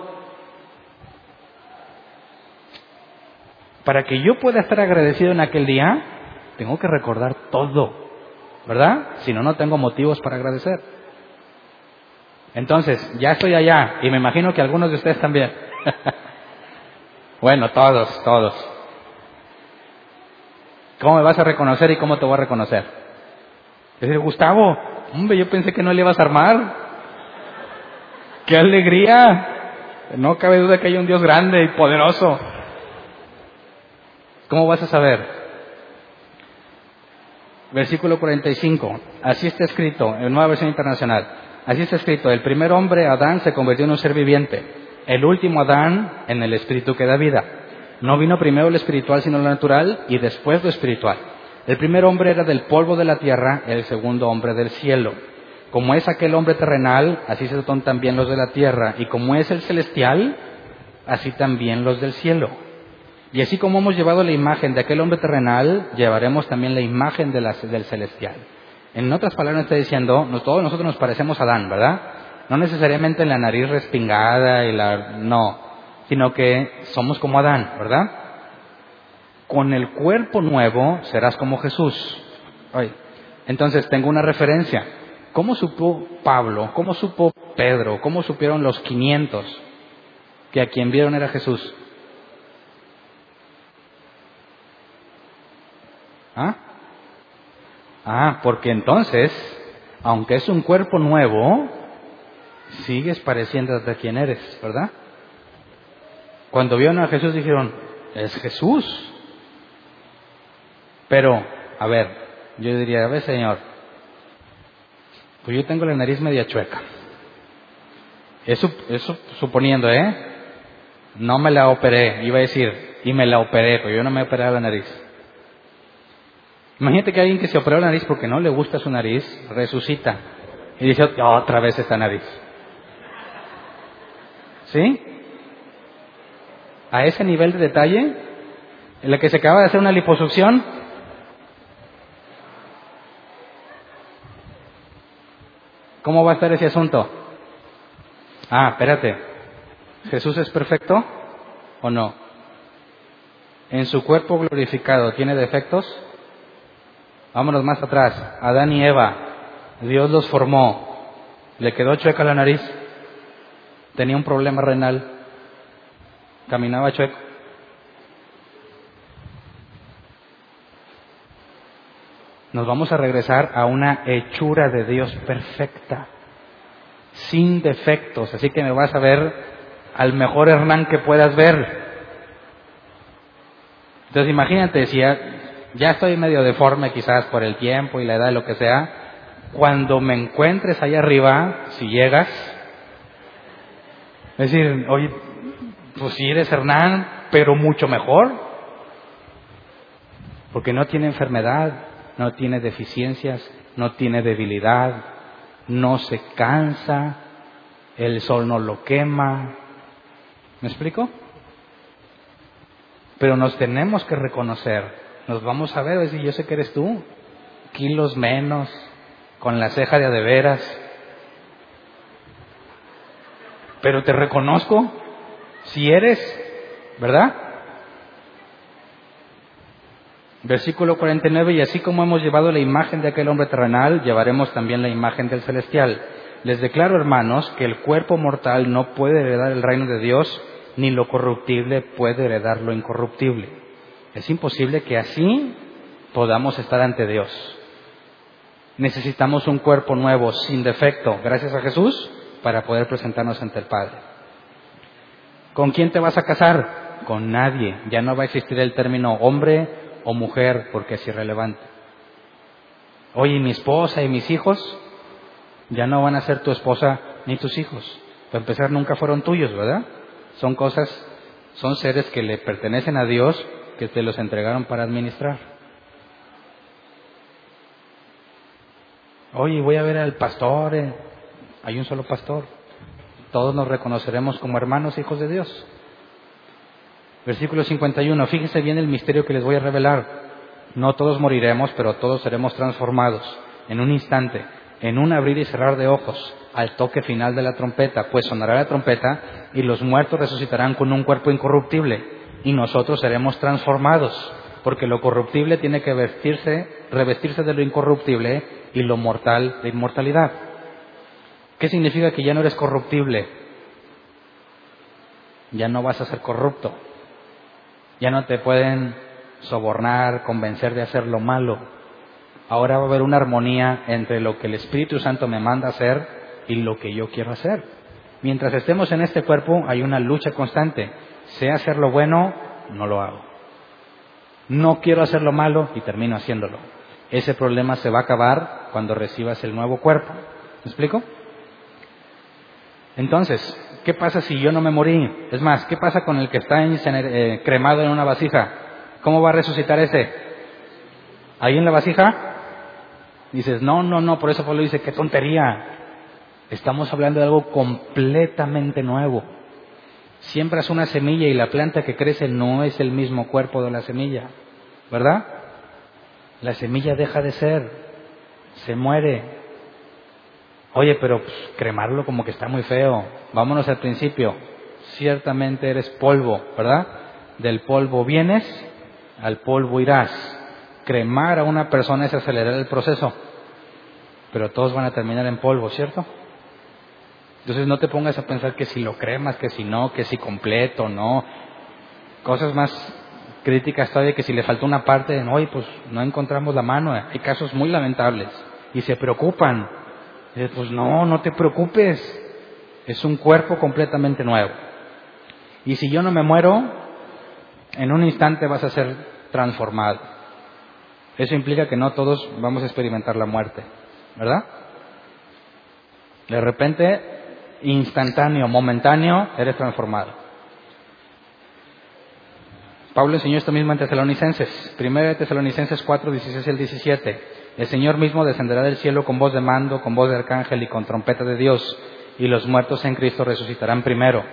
Para que yo pueda estar agradecido en aquel día, tengo que recordar todo, ¿verdad? Si no, no tengo motivos para agradecer. Entonces, ya estoy allá y me imagino que algunos de ustedes también. *laughs* bueno, todos, todos. ¿Cómo me vas a reconocer y cómo te voy a reconocer? Es decir, Gustavo, hombre, yo pensé que no le ibas a armar. ¡Qué alegría! No cabe duda que hay un Dios grande y poderoso. ¿Cómo vas a saber? Versículo 45. Así está escrito en Nueva Versión Internacional. Así está escrito, el primer hombre, Adán, se convirtió en un ser viviente. El último Adán en el espíritu que da vida. No vino primero lo espiritual sino lo natural y después lo espiritual. El primer hombre era del polvo de la tierra, el segundo hombre del cielo. Como es aquel hombre terrenal, así son también los de la tierra. Y como es el celestial, así también los del cielo. Y así como hemos llevado la imagen de aquel hombre terrenal, llevaremos también la imagen de del celestial. En otras palabras está diciendo, todos nosotros nos parecemos a Adán, ¿verdad? No necesariamente en la nariz respingada y la... no, sino que somos como Adán, ¿verdad? Con el cuerpo nuevo serás como Jesús. Entonces tengo una referencia. ¿Cómo supo Pablo? ¿Cómo supo Pedro? ¿Cómo supieron los 500 que a quien vieron era Jesús? ¿Ah? Ah, porque entonces, aunque es un cuerpo nuevo, sigues pareciéndote a quien eres, ¿verdad? Cuando vieron a Jesús dijeron, es Jesús. Pero, a ver, yo diría, a ver, Señor, pues yo tengo la nariz media chueca. Eso, eso suponiendo, ¿eh? No me la operé, iba a decir, y me la operé, pero yo no me he operado la nariz. Imagínate que alguien que se operó la nariz porque no le gusta su nariz, resucita y dice otra vez esta nariz. ¿Sí? A ese nivel de detalle, en la que se acaba de hacer una liposucción, ¿Cómo va a estar ese asunto? Ah, espérate. ¿Jesús es perfecto o no? ¿En su cuerpo glorificado tiene defectos? Vámonos más atrás. Adán y Eva, Dios los formó. ¿Le quedó chueca la nariz? ¿Tenía un problema renal? ¿Caminaba chueco? nos vamos a regresar a una hechura de Dios perfecta, sin defectos. Así que me vas a ver al mejor Hernán que puedas ver. Entonces imagínate, si ya, estoy medio deforme quizás por el tiempo y la edad, lo que sea, cuando me encuentres ahí arriba, si llegas, decir, oye, pues si eres Hernán, pero mucho mejor, porque no tiene enfermedad, no tiene deficiencias, no tiene debilidad, no se cansa, el sol no lo quema. ¿Me explico? Pero nos tenemos que reconocer, nos vamos a ver, decir, yo sé que eres tú, kilos menos, con la ceja de adeveras, pero te reconozco si eres, ¿verdad? Versículo 49, y así como hemos llevado la imagen de aquel hombre terrenal, llevaremos también la imagen del celestial. Les declaro, hermanos, que el cuerpo mortal no puede heredar el reino de Dios, ni lo corruptible puede heredar lo incorruptible. Es imposible que así podamos estar ante Dios. Necesitamos un cuerpo nuevo, sin defecto, gracias a Jesús, para poder presentarnos ante el Padre. ¿Con quién te vas a casar? Con nadie. Ya no va a existir el término hombre o mujer porque es irrelevante. Oye, mi esposa y mis hijos ya no van a ser tu esposa ni tus hijos. Para empezar, nunca fueron tuyos, ¿verdad? Son cosas, son seres que le pertenecen a Dios, que te los entregaron para administrar. Oye, voy a ver al pastor. Eh. Hay un solo pastor. Todos nos reconoceremos como hermanos, hijos de Dios. Versículo 51. Fíjense bien el misterio que les voy a revelar. No todos moriremos, pero todos seremos transformados en un instante, en un abrir y cerrar de ojos, al toque final de la trompeta, pues sonará la trompeta y los muertos resucitarán con un cuerpo incorruptible y nosotros seremos transformados, porque lo corruptible tiene que vestirse, revestirse de lo incorruptible y lo mortal de inmortalidad. ¿Qué significa que ya no eres corruptible? Ya no vas a ser corrupto. Ya no te pueden sobornar, convencer de hacer lo malo. Ahora va a haber una armonía entre lo que el Espíritu Santo me manda hacer y lo que yo quiero hacer. Mientras estemos en este cuerpo hay una lucha constante. Sé hacer lo bueno, no lo hago. No quiero hacer lo malo y termino haciéndolo. Ese problema se va a acabar cuando recibas el nuevo cuerpo. ¿Me explico? Entonces, ¿qué pasa si yo no me morí? Es más, ¿qué pasa con el que está eh, cremado en una vasija? ¿Cómo va a resucitar ese? ¿Ahí en la vasija? Dices, no, no, no, por eso Pablo dice, qué tontería. Estamos hablando de algo completamente nuevo. Siembras una semilla y la planta que crece no es el mismo cuerpo de la semilla, ¿verdad? La semilla deja de ser, se muere, Oye, pero pues, cremarlo como que está muy feo. Vámonos al principio. Ciertamente eres polvo, ¿verdad? Del polvo vienes, al polvo irás. Cremar a una persona es acelerar el proceso, pero todos van a terminar en polvo, ¿cierto? Entonces no te pongas a pensar que si lo cremas, que si no, que si completo, no. Cosas más críticas todavía que si le falta una parte, oye, pues no encontramos la mano. Hay casos muy lamentables y se preocupan pues no, no te preocupes, es un cuerpo completamente nuevo. Y si yo no me muero, en un instante vas a ser transformado. Eso implica que no todos vamos a experimentar la muerte, ¿verdad? De repente, instantáneo, momentáneo, eres transformado. Pablo enseñó esto mismo en Tesalonicenses, 1 Tesalonicenses 4, 16 al 17. El Señor mismo descenderá del cielo con voz de mando, con voz de arcángel y con trompeta de Dios, y los muertos en Cristo resucitarán primero.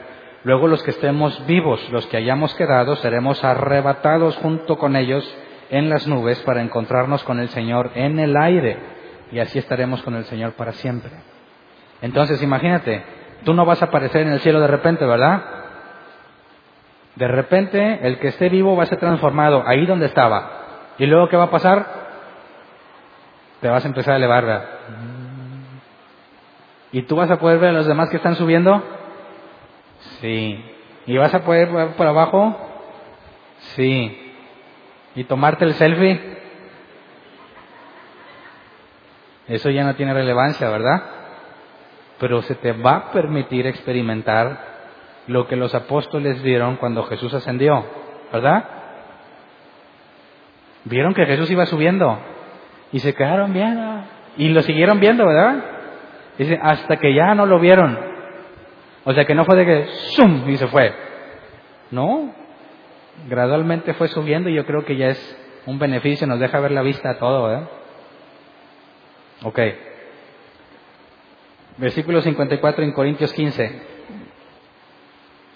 Luego los que estemos vivos, los que hayamos quedado, seremos arrebatados junto con ellos en las nubes para encontrarnos con el Señor en el aire, y así estaremos con el Señor para siempre. Entonces, imagínate, tú no vas a aparecer en el cielo de repente, ¿verdad? De repente, el que esté vivo va a ser transformado ahí donde estaba. ¿Y luego qué va a pasar? Te vas a empezar a elevar, ¿verdad? ¿Y tú vas a poder ver a los demás que están subiendo? Sí. ¿Y vas a poder ver por abajo? Sí. ¿Y tomarte el selfie? Eso ya no tiene relevancia, ¿verdad? Pero se te va a permitir experimentar lo que los apóstoles vieron cuando Jesús ascendió, ¿verdad? Vieron que Jesús iba subiendo y se quedaron viendo y lo siguieron viendo, ¿verdad? Dice, hasta que ya no lo vieron. O sea que no fue de que ¡zum! y se fue. No, gradualmente fue subiendo y yo creo que ya es un beneficio, nos deja ver la vista a todo, ¿verdad? Ok. Versículo 54 en Corintios 15.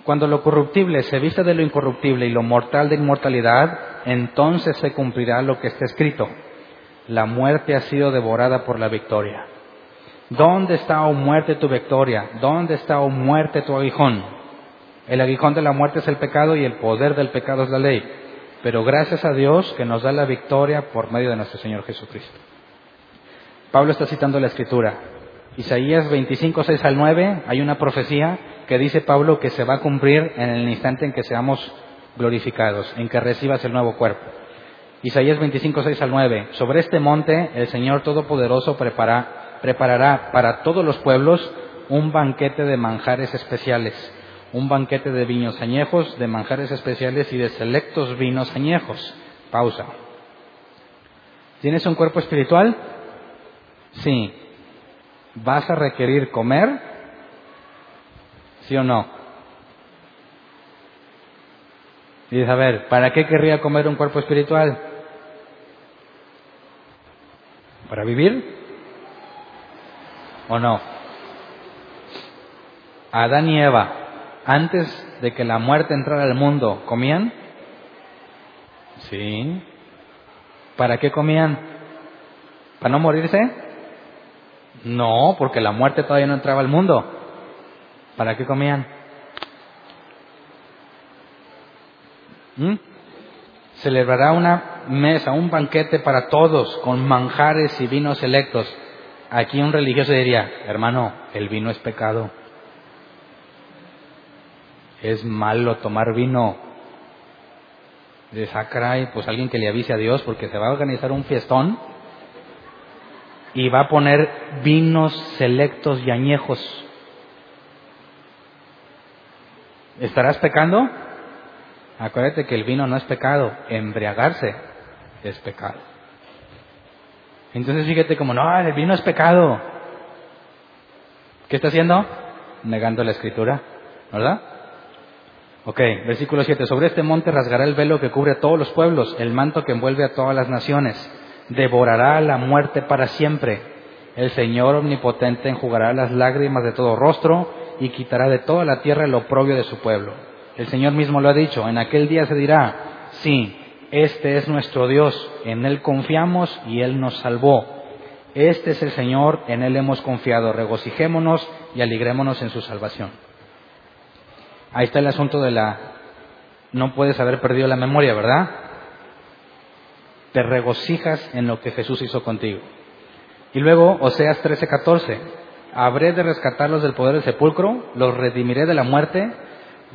Cuando lo corruptible se viste de lo incorruptible y lo mortal de inmortalidad, entonces se cumplirá lo que está escrito. La muerte ha sido devorada por la victoria. ¿Dónde está, oh muerte, tu victoria? ¿Dónde está, oh muerte, tu aguijón? El aguijón de la muerte es el pecado y el poder del pecado es la ley. Pero gracias a Dios que nos da la victoria por medio de nuestro Señor Jesucristo. Pablo está citando la escritura. Isaías 25, 6 al 9, hay una profecía que dice Pablo que se va a cumplir en el instante en que seamos glorificados, en que recibas el nuevo cuerpo. Isaías 25, 6 al 9. Sobre este monte el Señor Todopoderoso preparará para todos los pueblos un banquete de manjares especiales, un banquete de vinos añejos, de manjares especiales y de selectos vinos añejos. Pausa. ¿Tienes un cuerpo espiritual? Sí. ¿Vas a requerir comer? ¿Sí o no? Y a ver, ¿para qué querría comer un cuerpo espiritual? ¿Para vivir? ¿O no? Adán y Eva, antes de que la muerte entrara al mundo, ¿comían? Sí. ¿Para qué comían? ¿Para no morirse? No, porque la muerte todavía no entraba al mundo. ¿Para qué comían? ¿Mm? Celebrará una mesa, un banquete para todos, con manjares y vinos selectos. Aquí un religioso diría, hermano, el vino es pecado. Es malo tomar vino. De sacra pues alguien que le avise a Dios porque se va a organizar un fiestón y va a poner vinos selectos y añejos ¿Estarás pecando? Acuérdate que el vino no es pecado, embriagarse es pecado. Entonces fíjate como, no, el vino es pecado. ¿Qué está haciendo? Negando la escritura, ¿verdad? Ok, versículo 7. Sobre este monte rasgará el velo que cubre a todos los pueblos, el manto que envuelve a todas las naciones. Devorará la muerte para siempre. El Señor omnipotente enjugará las lágrimas de todo rostro y quitará de toda la tierra el oprobio de su pueblo. El Señor mismo lo ha dicho, en aquel día se dirá, sí, este es nuestro Dios, en Él confiamos y Él nos salvó. Este es el Señor, en Él hemos confiado, regocijémonos y alegrémonos en su salvación. Ahí está el asunto de la... No puedes haber perdido la memoria, ¿verdad? Te regocijas en lo que Jesús hizo contigo. Y luego, Oseas 13:14, habré de rescatarlos del poder del sepulcro, los redimiré de la muerte.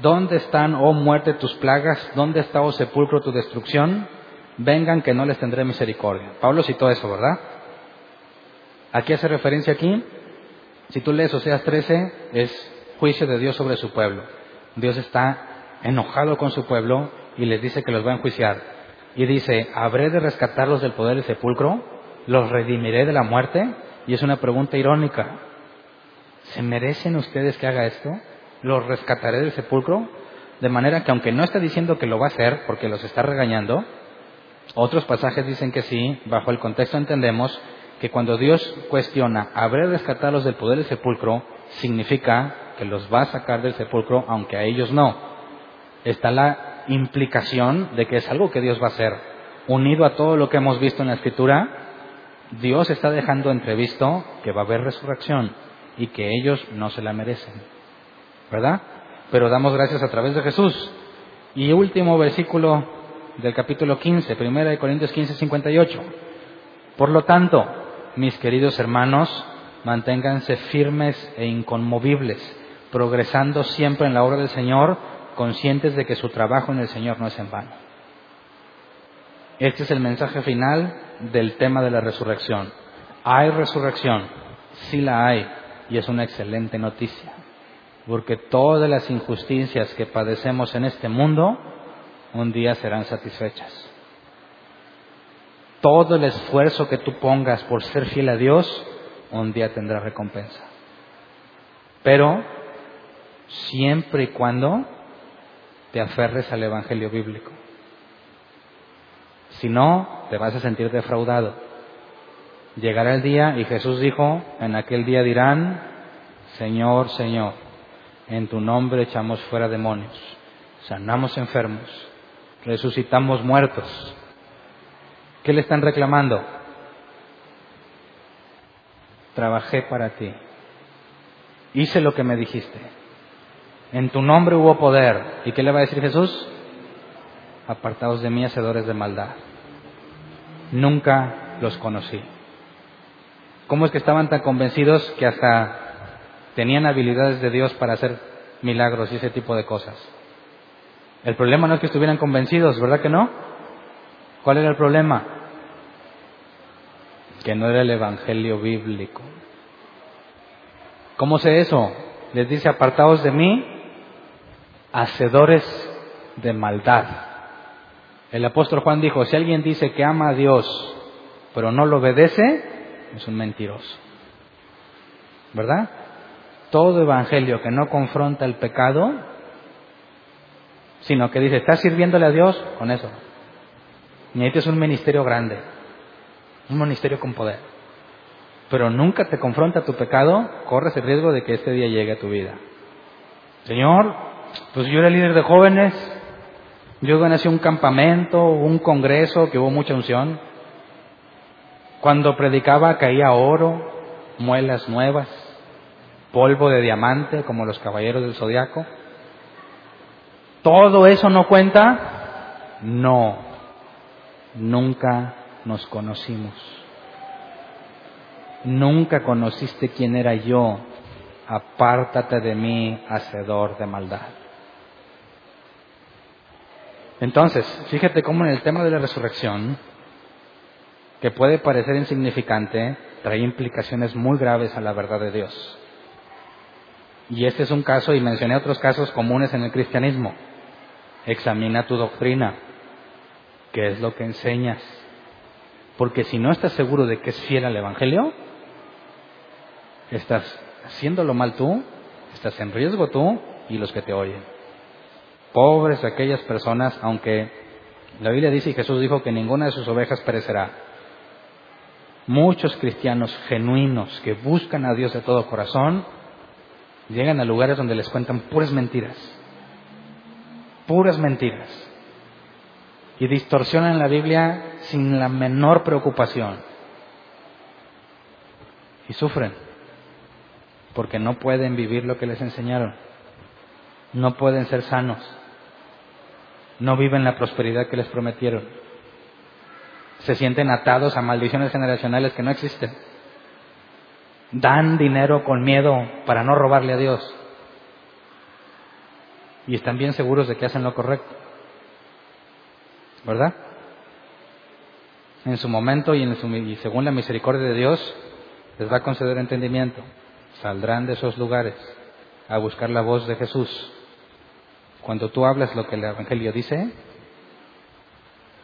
¿Dónde están, oh muerte, tus plagas? ¿Dónde está, oh sepulcro, tu destrucción? Vengan que no les tendré misericordia. Pablo citó eso, ¿verdad? Aquí hace referencia aquí. Si tú lees Oseas 13, es juicio de Dios sobre su pueblo. Dios está enojado con su pueblo y les dice que los va a enjuiciar. Y dice, ¿habré de rescatarlos del poder del sepulcro? ¿Los redimiré de la muerte? Y es una pregunta irónica. ¿Se merecen ustedes que haga esto? ¿Los rescataré del sepulcro? De manera que aunque no está diciendo que lo va a hacer porque los está regañando, otros pasajes dicen que sí, bajo el contexto entendemos que cuando Dios cuestiona, ¿habré rescatarlos del poder del sepulcro? significa que los va a sacar del sepulcro aunque a ellos no. Está la implicación de que es algo que Dios va a hacer. Unido a todo lo que hemos visto en la escritura, Dios está dejando entrevisto que va a haber resurrección y que ellos no se la merecen. ¿Verdad? Pero damos gracias a través de Jesús. Y último versículo del capítulo 15, primera de Corintios 15, 58. Por lo tanto, mis queridos hermanos, manténganse firmes e inconmovibles, progresando siempre en la obra del Señor, conscientes de que su trabajo en el Señor no es en vano. Este es el mensaje final del tema de la resurrección. Hay resurrección, sí la hay, y es una excelente noticia, porque todas las injusticias que padecemos en este mundo un día serán satisfechas. Todo el esfuerzo que tú pongas por ser fiel a Dios, un día tendrá recompensa. Pero siempre y cuando te aferres al Evangelio bíblico. Si no, te vas a sentir defraudado. Llegará el día y Jesús dijo, en aquel día dirán, Señor, Señor, en tu nombre echamos fuera demonios, sanamos enfermos, resucitamos muertos. ¿Qué le están reclamando? Trabajé para ti. Hice lo que me dijiste. En tu nombre hubo poder. ¿Y qué le va a decir Jesús? Apartados de mí, hacedores de maldad. Nunca los conocí. ¿Cómo es que estaban tan convencidos que hasta tenían habilidades de Dios para hacer milagros y ese tipo de cosas? El problema no es que estuvieran convencidos, ¿verdad que no? ¿Cuál era el problema? Que no era el Evangelio bíblico. ¿Cómo sé eso? Les dice, apartados de mí, hacedores de maldad. El apóstol Juan dijo, si alguien dice que ama a Dios, pero no lo obedece, es un mentiroso. ¿Verdad? Todo evangelio que no confronta el pecado, sino que dice, ¿estás sirviéndole a Dios? Con eso. es un ministerio grande, un ministerio con poder. Pero nunca te confronta tu pecado, corres el riesgo de que este día llegue a tu vida. Señor, pues yo era líder de jóvenes, yo gané un campamento, un congreso que hubo mucha unción. Cuando predicaba caía oro, muelas nuevas, polvo de diamante como los caballeros del zodiaco. ¿Todo eso no cuenta? No, nunca nos conocimos. Nunca conociste quién era yo. Apártate de mí, hacedor de maldad. Entonces, fíjate cómo en el tema de la resurrección, que puede parecer insignificante, trae implicaciones muy graves a la verdad de Dios. Y este es un caso, y mencioné otros casos comunes en el cristianismo. Examina tu doctrina, qué es lo que enseñas. Porque si no estás seguro de que es fiel al Evangelio, estás haciéndolo mal tú, estás en riesgo tú y los que te oyen. Pobres aquellas personas, aunque la Biblia dice y Jesús dijo que ninguna de sus ovejas perecerá. Muchos cristianos genuinos que buscan a Dios de todo corazón llegan a lugares donde les cuentan puras mentiras, puras mentiras, y distorsionan la Biblia sin la menor preocupación, y sufren, porque no pueden vivir lo que les enseñaron, no pueden ser sanos, no viven la prosperidad que les prometieron, se sienten atados a maldiciones generacionales que no existen dan dinero con miedo para no robarle a Dios. Y están bien seguros de que hacen lo correcto. ¿Verdad? En su momento y, en su, y según la misericordia de Dios, les va a conceder entendimiento. Saldrán de esos lugares a buscar la voz de Jesús. Cuando tú hablas lo que el Evangelio dice,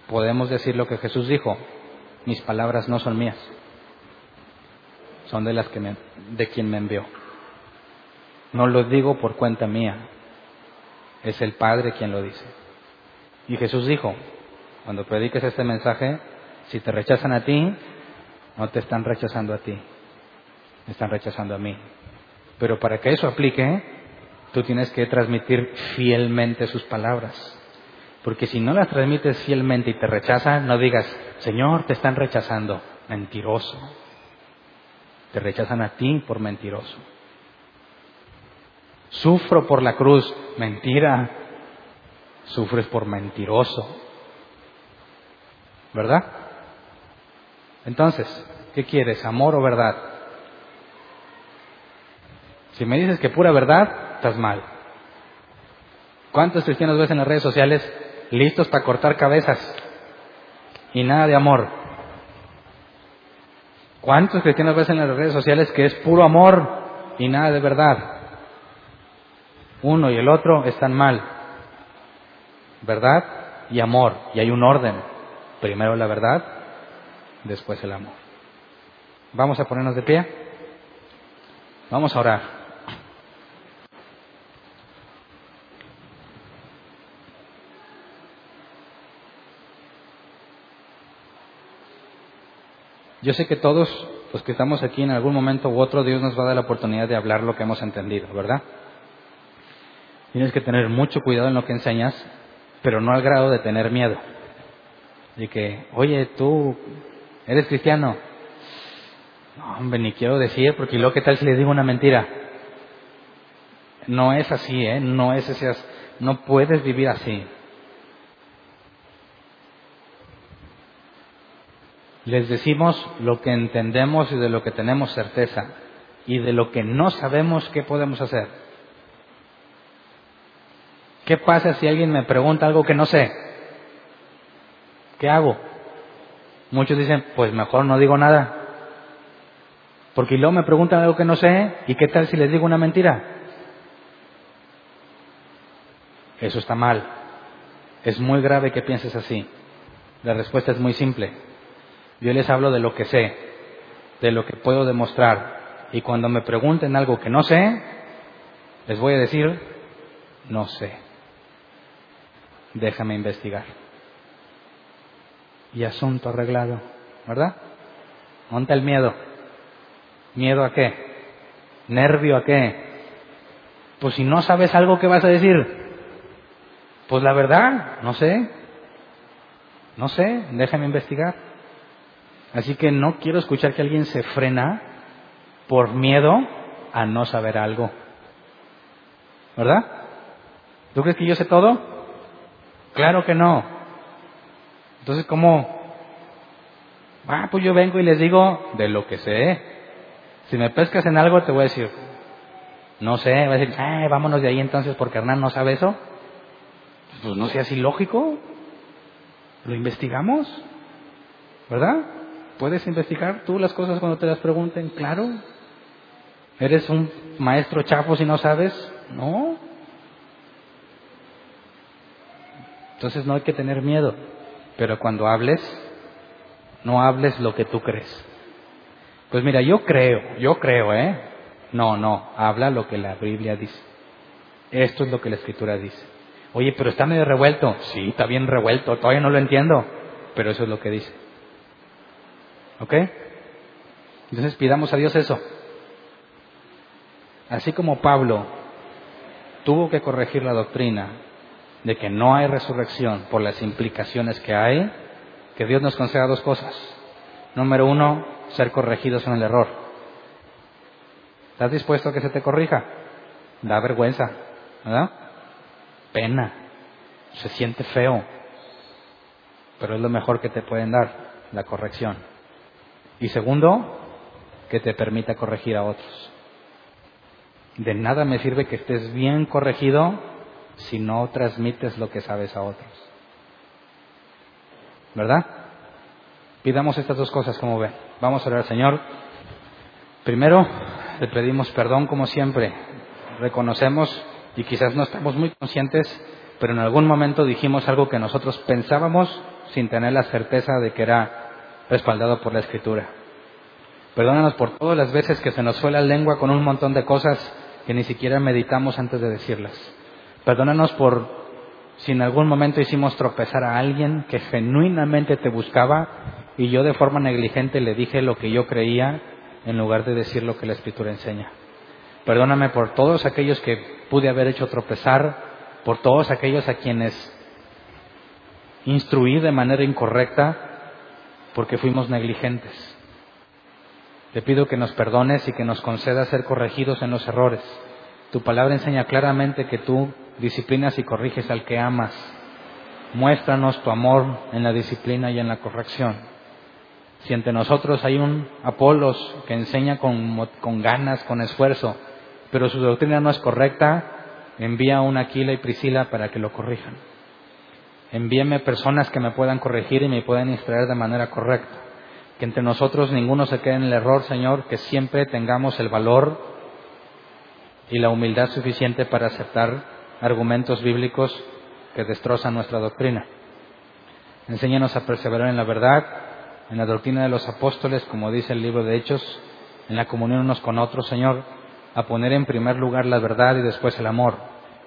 podemos decir lo que Jesús dijo. Mis palabras no son mías son de las que me, de quien me envió. No lo digo por cuenta mía, es el Padre quien lo dice. Y Jesús dijo, cuando prediques este mensaje, si te rechazan a ti, no te están rechazando a ti, están rechazando a mí. Pero para que eso aplique, tú tienes que transmitir fielmente sus palabras. Porque si no las transmites fielmente y te rechazan, no digas, Señor, te están rechazando. Mentiroso. Te rechazan a ti por mentiroso. Sufro por la cruz. Mentira. Sufres por mentiroso. ¿Verdad? Entonces, ¿qué quieres? ¿Amor o verdad? Si me dices que pura verdad, estás mal. ¿Cuántos cristianos ves en las redes sociales listos para cortar cabezas y nada de amor? ¿Cuántos cristianos ves en las redes sociales que es puro amor y nada de verdad? Uno y el otro están mal. Verdad y amor. Y hay un orden. Primero la verdad, después el amor. Vamos a ponernos de pie. Vamos a orar. Yo sé que todos los que estamos aquí en algún momento u otro, Dios nos va a dar la oportunidad de hablar lo que hemos entendido, ¿verdad? Tienes que tener mucho cuidado en lo que enseñas, pero no al grado de tener miedo. De que, oye, tú eres cristiano. No, hombre, ni quiero decir, porque luego, ¿qué tal si les digo una mentira? No es así, ¿eh? No es ese, no puedes vivir así. Les decimos lo que entendemos y de lo que tenemos certeza y de lo que no sabemos qué podemos hacer. ¿Qué pasa si alguien me pregunta algo que no sé? ¿Qué hago? Muchos dicen, pues mejor no digo nada. Porque luego me preguntan algo que no sé, ¿y qué tal si les digo una mentira? Eso está mal. Es muy grave que pienses así. La respuesta es muy simple. Yo les hablo de lo que sé, de lo que puedo demostrar. Y cuando me pregunten algo que no sé, les voy a decir, no sé. Déjame investigar. Y asunto arreglado, ¿verdad? Monta el miedo. ¿Miedo a qué? ¿Nervio a qué? Pues si no sabes algo, ¿qué vas a decir? Pues la verdad, no sé. No sé, déjame investigar. Así que no quiero escuchar que alguien se frena por miedo a no saber algo. ¿Verdad? ¿Tú crees que yo sé todo? Claro que no. Entonces, ¿cómo? Ah, pues yo vengo y les digo de lo que sé. Si me pescas en algo, te voy a decir, no sé, va a decir, eh, vámonos de ahí entonces porque Hernán no sabe eso. Pues no sea así lógico. Lo investigamos, ¿verdad? ¿Puedes investigar tú las cosas cuando te las pregunten? Claro. ¿Eres un maestro chafo si no sabes? No. Entonces no hay que tener miedo. Pero cuando hables, no hables lo que tú crees. Pues mira, yo creo, yo creo, ¿eh? No, no, habla lo que la Biblia dice. Esto es lo que la Escritura dice. Oye, pero está medio revuelto. Sí, está bien revuelto, todavía no lo entiendo, pero eso es lo que dice. ¿Ok? Entonces pidamos a Dios eso. Así como Pablo tuvo que corregir la doctrina de que no hay resurrección por las implicaciones que hay, que Dios nos conceda dos cosas. Número uno, ser corregidos en el error. ¿Estás dispuesto a que se te corrija? Da vergüenza, ¿verdad? Pena. Se siente feo. Pero es lo mejor que te pueden dar, la corrección. Y segundo, que te permita corregir a otros. De nada me sirve que estés bien corregido si no transmites lo que sabes a otros. ¿Verdad? Pidamos estas dos cosas como ven. Vamos a orar, Señor. Primero, le pedimos perdón como siempre. Reconocemos y quizás no estamos muy conscientes, pero en algún momento dijimos algo que nosotros pensábamos sin tener la certeza de que era respaldado por la Escritura. Perdónanos por todas las veces que se nos fue la lengua con un montón de cosas que ni siquiera meditamos antes de decirlas. Perdónanos por si en algún momento hicimos tropezar a alguien que genuinamente te buscaba y yo de forma negligente le dije lo que yo creía en lugar de decir lo que la Escritura enseña. Perdóname por todos aquellos que pude haber hecho tropezar, por todos aquellos a quienes instruí de manera incorrecta porque fuimos negligentes. Te pido que nos perdones y que nos concedas ser corregidos en los errores. Tu palabra enseña claramente que tú disciplinas y corriges al que amas. Muéstranos tu amor en la disciplina y en la corrección. Si entre nosotros hay un Apolos que enseña con, con ganas, con esfuerzo, pero su doctrina no es correcta, envía a un Aquila y Priscila para que lo corrijan. Envíeme personas que me puedan corregir y me puedan instruir de manera correcta. Que entre nosotros ninguno se quede en el error, Señor, que siempre tengamos el valor y la humildad suficiente para aceptar argumentos bíblicos que destrozan nuestra doctrina. Enséñanos a perseverar en la verdad, en la doctrina de los apóstoles, como dice el libro de Hechos, en la comunión unos con otros, Señor, a poner en primer lugar la verdad y después el amor.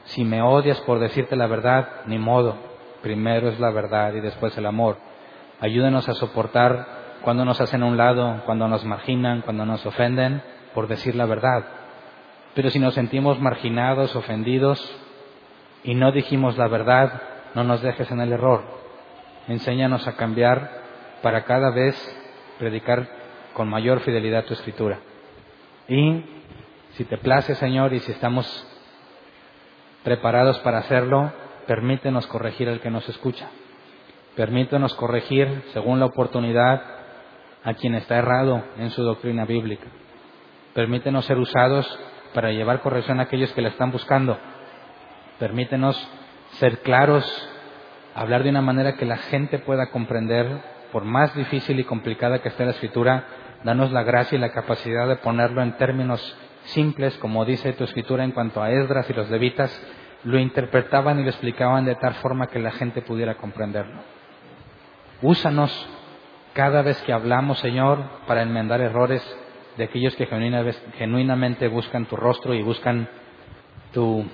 Si me odias por decirte la verdad, ni modo. Primero es la verdad y después el amor. Ayúdenos a soportar cuando nos hacen a un lado, cuando nos marginan, cuando nos ofenden, por decir la verdad. Pero si nos sentimos marginados, ofendidos y no dijimos la verdad, no nos dejes en el error. Enséñanos a cambiar para cada vez predicar con mayor fidelidad tu escritura. Y si te place, Señor, y si estamos preparados para hacerlo, permítenos corregir al que nos escucha. Permítenos corregir, según la oportunidad, a quien está errado en su doctrina bíblica. Permítenos ser usados para llevar corrección a aquellos que la están buscando. Permítenos ser claros, hablar de una manera que la gente pueda comprender, por más difícil y complicada que esté la escritura, danos la gracia y la capacidad de ponerlo en términos simples, como dice tu escritura en cuanto a Esdras y los levitas, lo interpretaban y lo explicaban de tal forma que la gente pudiera comprenderlo. Úsanos cada vez que hablamos, Señor, para enmendar errores de aquellos que genuinamente buscan tu rostro y buscan tu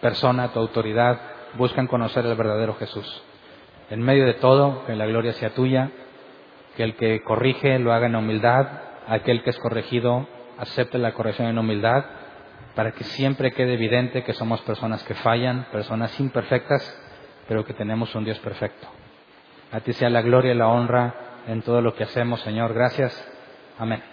persona, tu autoridad, buscan conocer el verdadero Jesús. En medio de todo, que la gloria sea tuya, que el que corrige lo haga en humildad, aquel que es corregido acepte la corrección en humildad, para que siempre quede evidente que somos personas que fallan, personas imperfectas, pero que tenemos un Dios perfecto. A ti sea la gloria y la honra en todo lo que hacemos, Señor. Gracias. Amén.